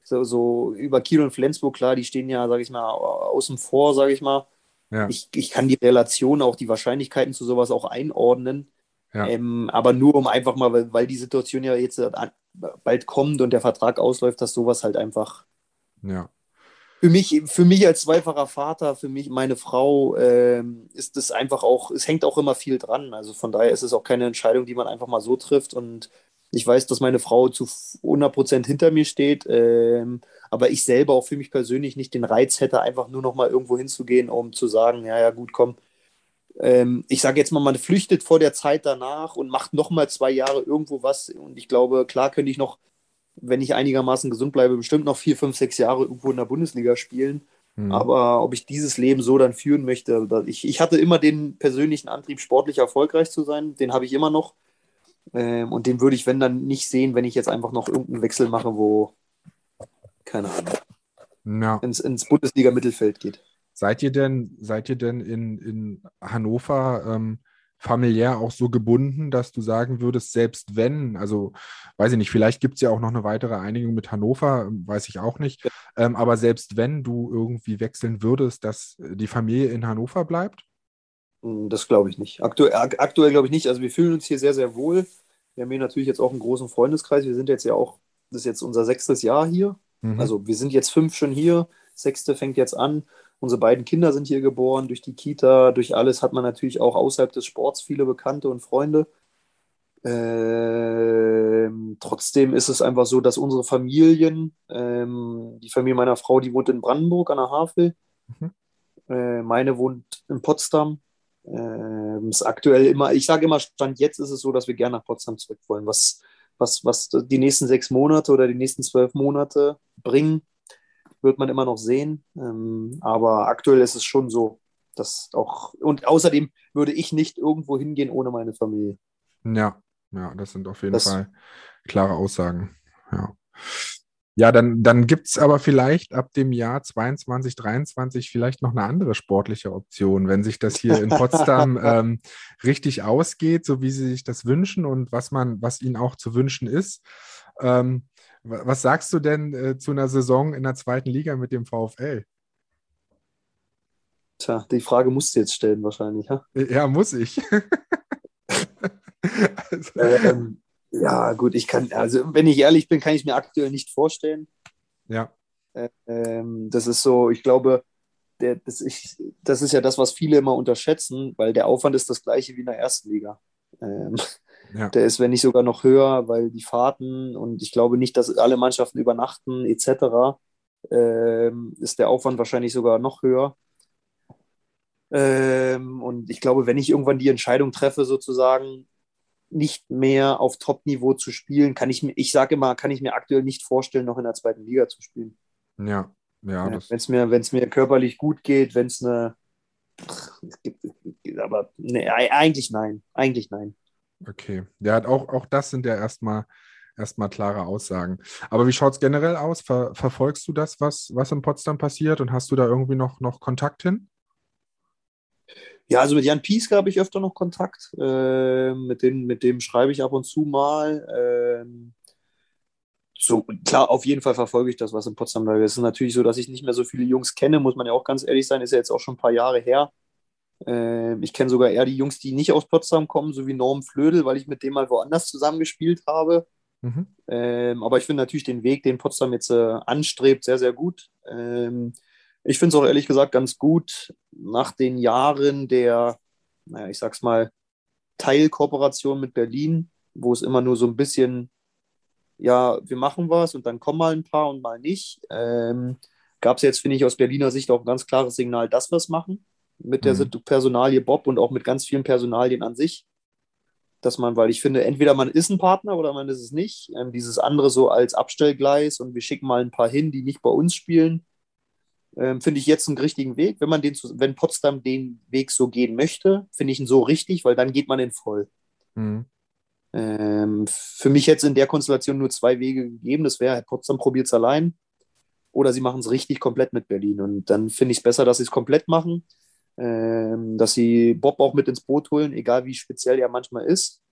so, so, über Kiel und Flensburg, klar, die stehen ja, sage ich mal, außen vor, sage ich mal. Ja. Ich, ich kann die Relation, auch die Wahrscheinlichkeiten zu sowas auch einordnen. Ja. Ähm, aber nur um einfach mal, weil, weil die Situation ja jetzt äh, bald kommt und der Vertrag ausläuft, dass sowas halt einfach. Ja. Für mich, für mich als zweifacher Vater, für mich, meine Frau, ähm, ist es einfach auch, es hängt auch immer viel dran. Also von daher ist es auch keine Entscheidung, die man einfach mal so trifft. Und ich weiß, dass meine Frau zu 100% hinter mir steht. Ähm, aber ich selber auch für mich persönlich nicht den Reiz hätte, einfach nur noch mal irgendwo hinzugehen, um zu sagen, ja, ja, gut, komm, ähm, ich sage jetzt mal, man flüchtet vor der Zeit danach und macht nochmal zwei Jahre irgendwo was. Und ich glaube, klar könnte ich noch, wenn ich einigermaßen gesund bleibe, bestimmt noch vier, fünf, sechs Jahre irgendwo in der Bundesliga spielen. Mhm. Aber ob ich dieses Leben so dann führen möchte, ich, ich hatte immer den persönlichen Antrieb, sportlich erfolgreich zu sein. Den habe ich immer noch. Ähm, und den würde ich, wenn dann, nicht sehen, wenn ich jetzt einfach noch irgendeinen Wechsel mache, wo, keine Ahnung, ja. ins, ins Bundesliga-Mittelfeld geht. Seid ihr denn, seid ihr denn in, in Hannover ähm, familiär auch so gebunden, dass du sagen würdest, selbst wenn, also weiß ich nicht, vielleicht gibt es ja auch noch eine weitere Einigung mit Hannover, weiß ich auch nicht, ähm, aber selbst wenn du irgendwie wechseln würdest, dass die Familie in Hannover bleibt? Hm, das glaube ich nicht. Aktuell, aktuell glaube ich nicht. Also wir fühlen uns hier sehr, sehr wohl. Wir haben hier natürlich jetzt auch einen großen Freundeskreis. Wir sind jetzt ja auch, das ist jetzt unser sechstes Jahr hier. Mhm. Also wir sind jetzt fünf schon hier. Sechste fängt jetzt an. Unsere beiden Kinder sind hier geboren. Durch die Kita, durch alles hat man natürlich auch außerhalb des Sports viele Bekannte und Freunde. Ähm, trotzdem ist es einfach so, dass unsere Familien, ähm, die Familie meiner Frau, die wohnt in Brandenburg an der Havel. Mhm. Äh, meine wohnt in Potsdam. Ähm, ist aktuell immer, ich sage immer, Stand jetzt ist es so, dass wir gerne nach Potsdam zurück wollen. Was, was, was die nächsten sechs Monate oder die nächsten zwölf Monate bringen, wird man immer noch sehen. Ähm, aber aktuell ist es schon so, dass auch, und außerdem würde ich nicht irgendwo hingehen ohne meine Familie. Ja, ja, das sind auf jeden das, Fall klare Aussagen. Ja. Ja, dann, dann gibt es aber vielleicht ab dem Jahr 22, 23 vielleicht noch eine andere sportliche Option, wenn sich das hier in Potsdam ähm, richtig ausgeht, so wie Sie sich das wünschen und was man, was Ihnen auch zu wünschen ist. Ähm, was sagst du denn äh, zu einer Saison in der zweiten Liga mit dem VfL? Tja, die Frage musst du jetzt stellen wahrscheinlich, ja? Ja, muss ich. also. ähm, ja, gut, ich kann, also wenn ich ehrlich bin, kann ich mir aktuell nicht vorstellen. Ja. Ähm, das ist so, ich glaube, der, das, ich, das ist ja das, was viele immer unterschätzen, weil der Aufwand ist das gleiche wie in der ersten Liga. Ähm, Ja. Der ist, wenn nicht sogar noch höher, weil die Fahrten und ich glaube nicht, dass alle Mannschaften übernachten etc. Ähm, ist der Aufwand wahrscheinlich sogar noch höher. Ähm, und ich glaube, wenn ich irgendwann die Entscheidung treffe, sozusagen nicht mehr auf Top-Niveau zu spielen, kann ich mir, ich sage immer, kann ich mir aktuell nicht vorstellen, noch in der zweiten Liga zu spielen. Ja, ja. ja wenn es mir, mir körperlich gut geht, wenn es eine. Aber ne, eigentlich nein. Eigentlich nein. Okay. Ja, auch, auch das sind ja erstmal erstmal klare Aussagen. Aber wie schaut es generell aus? Ver, verfolgst du das, was, was in Potsdam passiert und hast du da irgendwie noch, noch Kontakt hin? Ja, also mit Jan Pieske habe ich öfter noch Kontakt. Äh, mit, dem, mit dem schreibe ich ab und zu mal. Ähm, so, klar, auf jeden Fall verfolge ich das, was in Potsdam da ist. Es ist natürlich so, dass ich nicht mehr so viele Jungs kenne, muss man ja auch ganz ehrlich sein. Ist ja jetzt auch schon ein paar Jahre her. Äh, ich kenne sogar eher die Jungs, die nicht aus Potsdam kommen, so wie Norm Flödel, weil ich mit dem mal woanders zusammengespielt habe. Mhm. Ähm, aber ich finde natürlich den Weg, den Potsdam jetzt äh, anstrebt, sehr, sehr gut. Ähm, ich finde es auch ehrlich gesagt ganz gut, nach den Jahren der, naja, ich sag's mal, Teilkooperation mit Berlin, wo es immer nur so ein bisschen, ja, wir machen was und dann kommen mal ein paar und mal nicht, ähm, gab es jetzt, finde ich, aus Berliner Sicht auch ein ganz klares Signal, dass wir es machen. Mit der mhm. Personalie Bob und auch mit ganz vielen Personalien an sich. Dass man, weil ich finde, entweder man ist ein Partner oder man ist es nicht. Ähm, dieses andere so als Abstellgleis und wir schicken mal ein paar hin, die nicht bei uns spielen ähm, finde ich jetzt einen richtigen Weg. Wenn man den, wenn Potsdam den Weg so gehen möchte, finde ich ihn so richtig, weil dann geht man den voll. Mhm. Ähm, für mich jetzt in der Konstellation nur zwei Wege gegeben. Das wäre, Potsdam probiert es allein oder sie machen es richtig komplett mit Berlin. Und dann finde ich es besser, dass sie es komplett machen, ähm, dass sie Bob auch mit ins Boot holen, egal wie speziell er manchmal ist.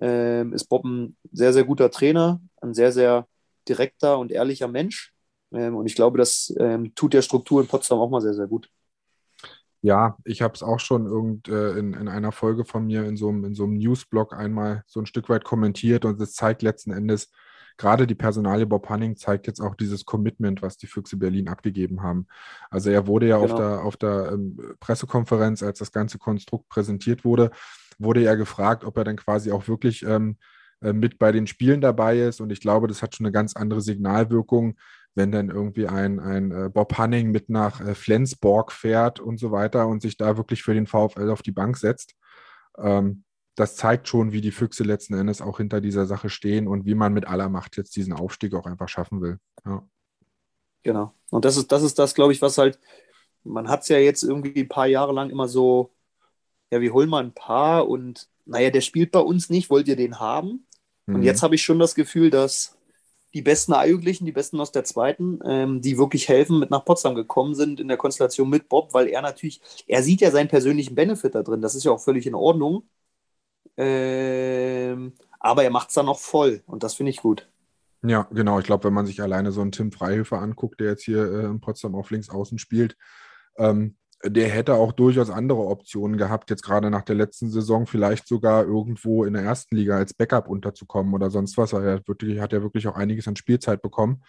Ähm, ist Bob ein sehr, sehr guter Trainer, ein sehr, sehr direkter und ehrlicher Mensch. Ähm, und ich glaube, das ähm, tut der Struktur in Potsdam auch mal sehr, sehr gut. Ja, ich habe es auch schon irgend, äh, in, in einer Folge von mir in so, einem, in so einem Newsblog einmal so ein Stück weit kommentiert und es zeigt letzten Endes, gerade die Personalie Bob Hanning zeigt jetzt auch dieses Commitment, was die Füchse Berlin abgegeben haben. Also er wurde ja genau. auf der, auf der ähm, Pressekonferenz, als das ganze Konstrukt präsentiert wurde, wurde er gefragt, ob er dann quasi auch wirklich ähm, äh, mit bei den Spielen dabei ist. Und ich glaube, das hat schon eine ganz andere Signalwirkung, wenn dann irgendwie ein, ein äh, Bob Hanning mit nach äh, Flensborg fährt und so weiter und sich da wirklich für den VfL auf die Bank setzt. Ähm, das zeigt schon, wie die Füchse letzten Endes auch hinter dieser Sache stehen und wie man mit aller Macht jetzt diesen Aufstieg auch einfach schaffen will. Ja. Genau. Und das ist, das ist das, glaube ich, was halt, man hat es ja jetzt irgendwie ein paar Jahre lang immer so, ja, wir holen mal ein paar und naja, der spielt bei uns nicht, wollt ihr den haben? Und mhm. jetzt habe ich schon das Gefühl, dass die besten Jugendlichen, die besten aus der zweiten, ähm, die wirklich helfen, mit nach Potsdam gekommen sind in der Konstellation mit Bob, weil er natürlich, er sieht ja seinen persönlichen Benefit da drin. Das ist ja auch völlig in Ordnung. Ähm, aber er macht es dann auch voll und das finde ich gut. Ja, genau. Ich glaube, wenn man sich alleine so einen Tim Freihöfer anguckt, der jetzt hier äh, in Potsdam auf links außen spielt, ähm, der hätte auch durchaus andere Optionen gehabt, jetzt gerade nach der letzten Saison vielleicht sogar irgendwo in der ersten Liga als Backup unterzukommen oder sonst was. Er hat, wirklich, hat ja wirklich auch einiges an Spielzeit bekommen.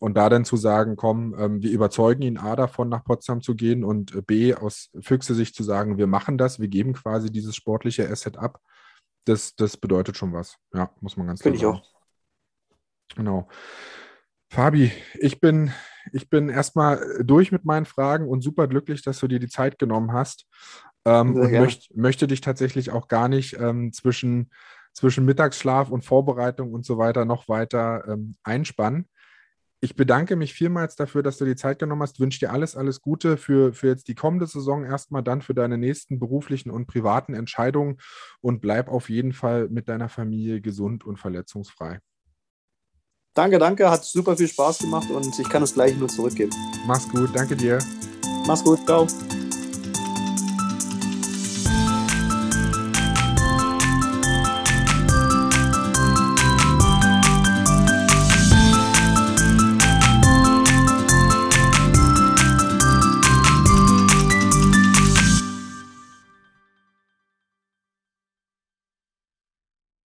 Und da dann zu sagen, komm, ähm, wir überzeugen ihn A davon, nach Potsdam zu gehen und äh, B aus Füchse sich zu sagen, wir machen das, wir geben quasi dieses sportliche Asset ab, das, das bedeutet schon was. Ja, muss man ganz klar sagen. Finde ich auch. Genau. Fabi, ich bin, ich bin erstmal durch mit meinen Fragen und super glücklich, dass du dir die Zeit genommen hast. Ähm, und möcht, möchte dich tatsächlich auch gar nicht ähm, zwischen, zwischen Mittagsschlaf und Vorbereitung und so weiter noch weiter ähm, einspannen. Ich bedanke mich vielmals dafür, dass du die Zeit genommen hast. Wünsche dir alles, alles Gute für, für jetzt die kommende Saison erstmal, dann für deine nächsten beruflichen und privaten Entscheidungen und bleib auf jeden Fall mit deiner Familie gesund und verletzungsfrei. Danke, danke, hat super viel Spaß gemacht und ich kann es gleich nur zurückgeben. Mach's gut, danke dir. Mach's gut, ciao.